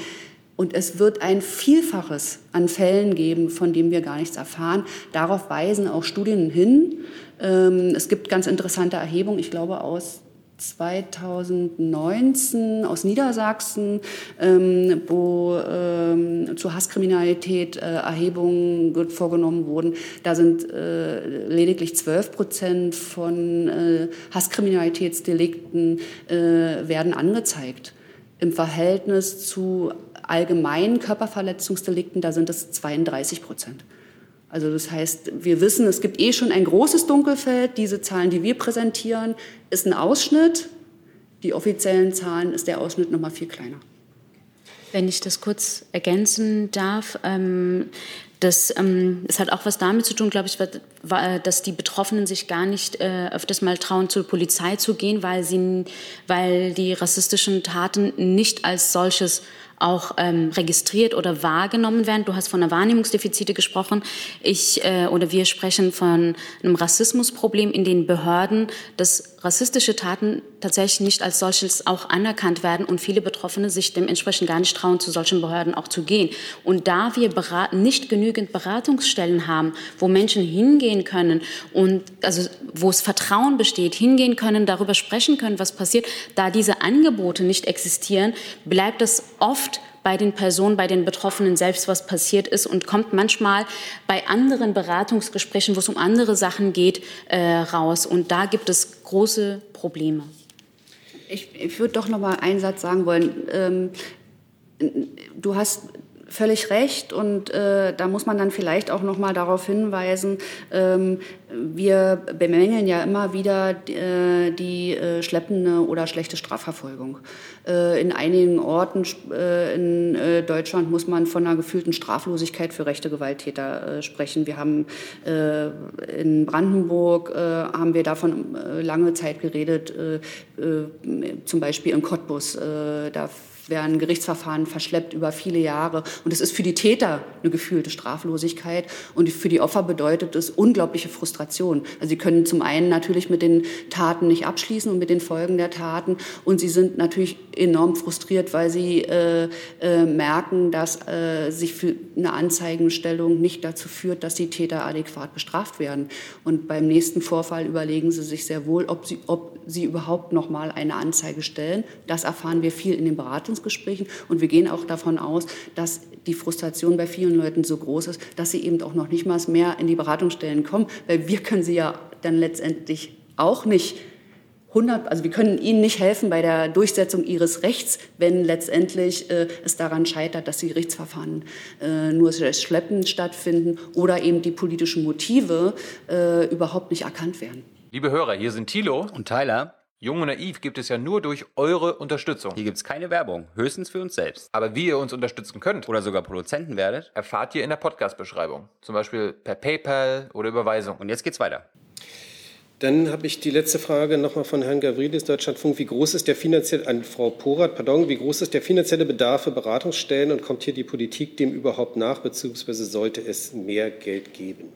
[SPEAKER 1] Und es wird ein Vielfaches an Fällen geben, von denen wir gar nichts erfahren. Darauf weisen auch Studien hin. Ähm, es gibt ganz interessante Erhebungen, ich glaube aus 2019 aus Niedersachsen, ähm, wo ähm, zu Hasskriminalität äh, Erhebungen vorgenommen wurden. Da sind äh, lediglich 12 Prozent von äh, Hasskriminalitätsdelikten äh, werden angezeigt. Im Verhältnis zu allgemeinen Körperverletzungsdelikten, da sind es 32 Prozent. Also das heißt, wir wissen, es gibt eh schon ein großes Dunkelfeld. Diese Zahlen, die wir präsentieren, ist ein Ausschnitt. Die offiziellen Zahlen ist der Ausschnitt noch mal viel kleiner.
[SPEAKER 4] Wenn ich das kurz ergänzen darf, ähm, das, ähm, es hat auch was damit zu tun, glaube ich, dass die Betroffenen sich gar nicht äh, öfters mal trauen, zur Polizei zu gehen, weil, sie, weil die rassistischen Taten nicht als solches auch ähm, registriert oder wahrgenommen werden. Du hast von einer Wahrnehmungsdefizite gesprochen. Ich äh, oder wir sprechen von einem Rassismusproblem in den Behörden, dass rassistische Taten tatsächlich nicht als solches auch anerkannt werden und viele Betroffene sich dementsprechend gar nicht trauen, zu solchen Behörden auch zu gehen. Und da wir nicht genügend Beratungsstellen haben, wo Menschen hingehen können und also wo es Vertrauen besteht, hingehen können, darüber sprechen können, was passiert, da diese Angebote nicht existieren, bleibt es oft bei den Personen, bei den Betroffenen selbst, was passiert ist und kommt manchmal bei anderen Beratungsgesprächen, wo es um andere Sachen geht, äh, raus. Und da gibt es große Probleme.
[SPEAKER 1] Ich, ich würde doch noch mal einen Satz sagen wollen. Ähm, du hast völlig recht und äh, da muss man dann vielleicht auch noch mal darauf hinweisen, ähm, wir bemängeln ja immer wieder äh, die äh, schleppende oder schlechte Strafverfolgung. Äh, in einigen Orten äh, in äh, Deutschland muss man von einer gefühlten Straflosigkeit für rechte Gewalttäter sprechen. Wir haben in Brandenburg haben wir davon lange Zeit geredet, zum Beispiel in Cottbus. Da werden Gerichtsverfahren verschleppt über viele Jahre. Und es ist für die Täter eine gefühlte Straflosigkeit und für die Opfer bedeutet es unglaubliche Frustration. Also sie können zum einen natürlich mit den Taten nicht abschließen und mit den Folgen der Taten und sie sind natürlich enorm frustriert, weil sie äh, äh, merken, dass äh, sich für eine Anzeigenstellung nicht dazu führt, dass die Täter adäquat bestraft werden. Und beim nächsten Vorfall überlegen sie sich sehr wohl, ob sie, ob sie überhaupt noch mal eine Anzeige stellen. Das erfahren wir viel in den Beratungsgesprächen und wir gehen auch davon aus, dass die Frustration bei vielen Leuten so groß ist, dass sie eben auch noch nicht mal mehr in die Beratungsstellen kommen, weil wir können sie ja dann letztendlich auch nicht 100, also wir können Ihnen nicht helfen bei der Durchsetzung Ihres Rechts, wenn letztendlich äh, es daran scheitert, dass die Gerichtsverfahren äh, nur schleppend stattfinden oder eben die politischen Motive äh, überhaupt nicht erkannt werden.
[SPEAKER 3] Liebe Hörer, hier sind Thilo
[SPEAKER 10] und Tyler.
[SPEAKER 3] Jung und Naiv gibt es ja nur durch eure Unterstützung.
[SPEAKER 10] Hier gibt es keine Werbung, höchstens für uns selbst.
[SPEAKER 3] Aber wie ihr uns unterstützen könnt
[SPEAKER 10] oder sogar Produzenten werdet,
[SPEAKER 3] erfahrt ihr in der Podcast-Beschreibung. Zum Beispiel per PayPal oder Überweisung.
[SPEAKER 10] Und jetzt geht's weiter.
[SPEAKER 2] Dann habe ich die letzte Frage nochmal von Herrn Gavrilis, Deutschlandfunk. Wie groß ist der finanzielle, an Frau Porath, pardon, wie groß ist der finanzielle Bedarf für Beratungsstellen und kommt hier die Politik dem überhaupt nach, beziehungsweise sollte es mehr Geld geben?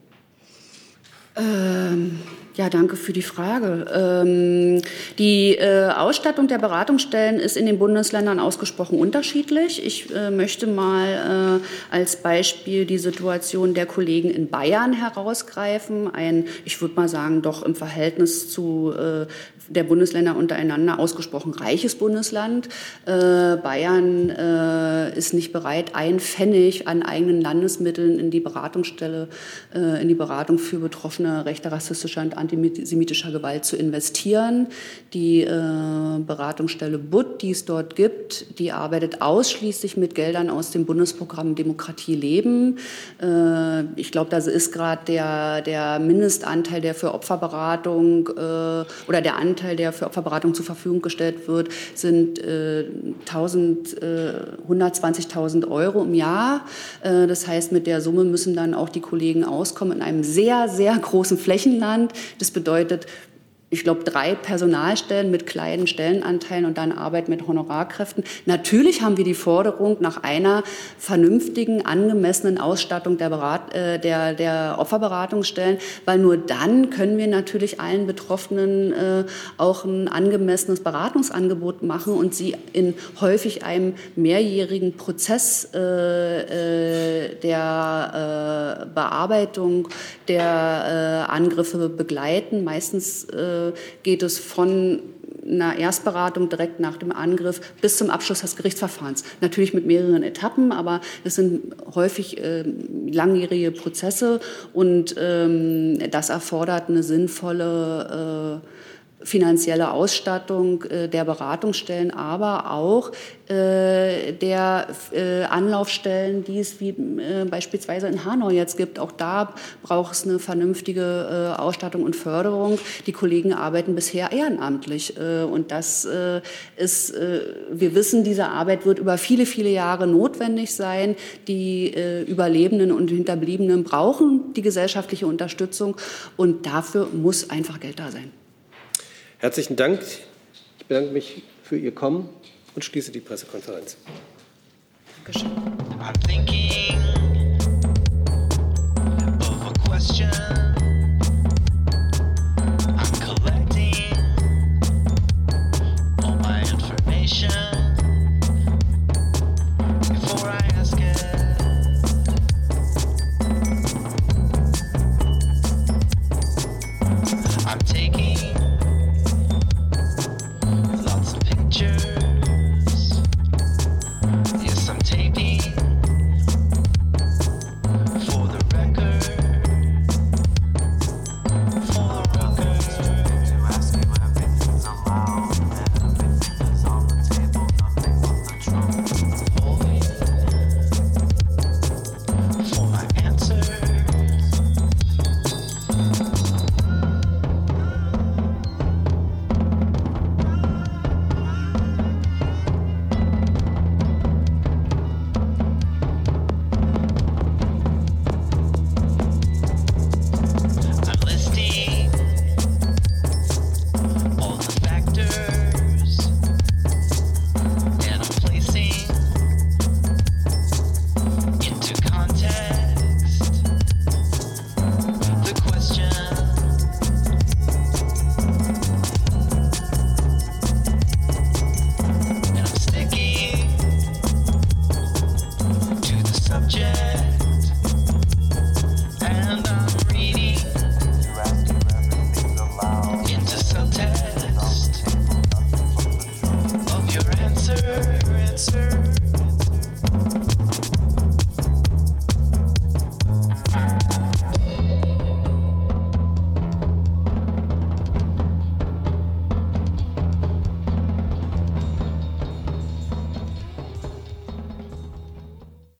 [SPEAKER 1] Ähm, ja, danke für die Frage. Ähm, die äh, Ausstattung der Beratungsstellen ist in den Bundesländern ausgesprochen unterschiedlich. Ich äh, möchte mal äh, als Beispiel die Situation der Kollegen in Bayern herausgreifen. Ein, ich würde mal sagen, doch im Verhältnis zu äh, der Bundesländer untereinander ausgesprochen reiches Bundesland. Äh, Bayern äh, ist nicht bereit, ein Pfennig an eigenen Landesmitteln in die Beratungsstelle, in die Beratung für Betroffene rechter, rassistischer und antisemitischer Gewalt zu investieren. Die äh, Beratungsstelle BUD, die es dort gibt, die arbeitet ausschließlich mit Geldern aus dem Bundesprogramm Demokratie leben. Äh, ich glaube, da ist gerade der, der Mindestanteil, der für Opferberatung äh, oder der Anteil der für Opferberatung zur Verfügung gestellt wird, sind äh, 1000, äh, 120.000 Euro im Jahr. Äh, das heißt, mit der Summe müssen dann auch die Kollegen auskommen in einem sehr, sehr großen Flächenland. Das bedeutet ich glaube, drei Personalstellen mit kleinen Stellenanteilen und dann Arbeit mit Honorarkräften. Natürlich haben wir die Forderung nach einer vernünftigen, angemessenen Ausstattung der, Berat, äh, der, der Opferberatungsstellen, weil nur dann können wir natürlich allen Betroffenen äh, auch ein angemessenes Beratungsangebot machen und sie in häufig einem mehrjährigen Prozess äh, äh der äh, Bearbeitung der äh, Angriffe begleiten. Meistens äh, geht es von einer Erstberatung direkt nach dem Angriff bis zum Abschluss des Gerichtsverfahrens. Natürlich mit mehreren Etappen, aber es sind häufig äh, langjährige Prozesse und ähm, das erfordert eine sinnvolle äh, finanzielle Ausstattung äh, der Beratungsstellen, aber auch äh, der äh, Anlaufstellen, die es wie äh, beispielsweise in Hanau jetzt gibt. Auch da braucht es eine vernünftige äh, Ausstattung und Förderung. Die Kollegen arbeiten bisher ehrenamtlich äh, und das ist, wir wissen, diese Arbeit wird über viele, viele Jahre notwendig sein. Die Überlebenden und Hinterbliebenen brauchen die gesellschaftliche Unterstützung und dafür muss einfach Geld da sein.
[SPEAKER 2] Herzlichen Dank. Ich bedanke mich für Ihr Kommen und schließe die Pressekonferenz. Dankeschön.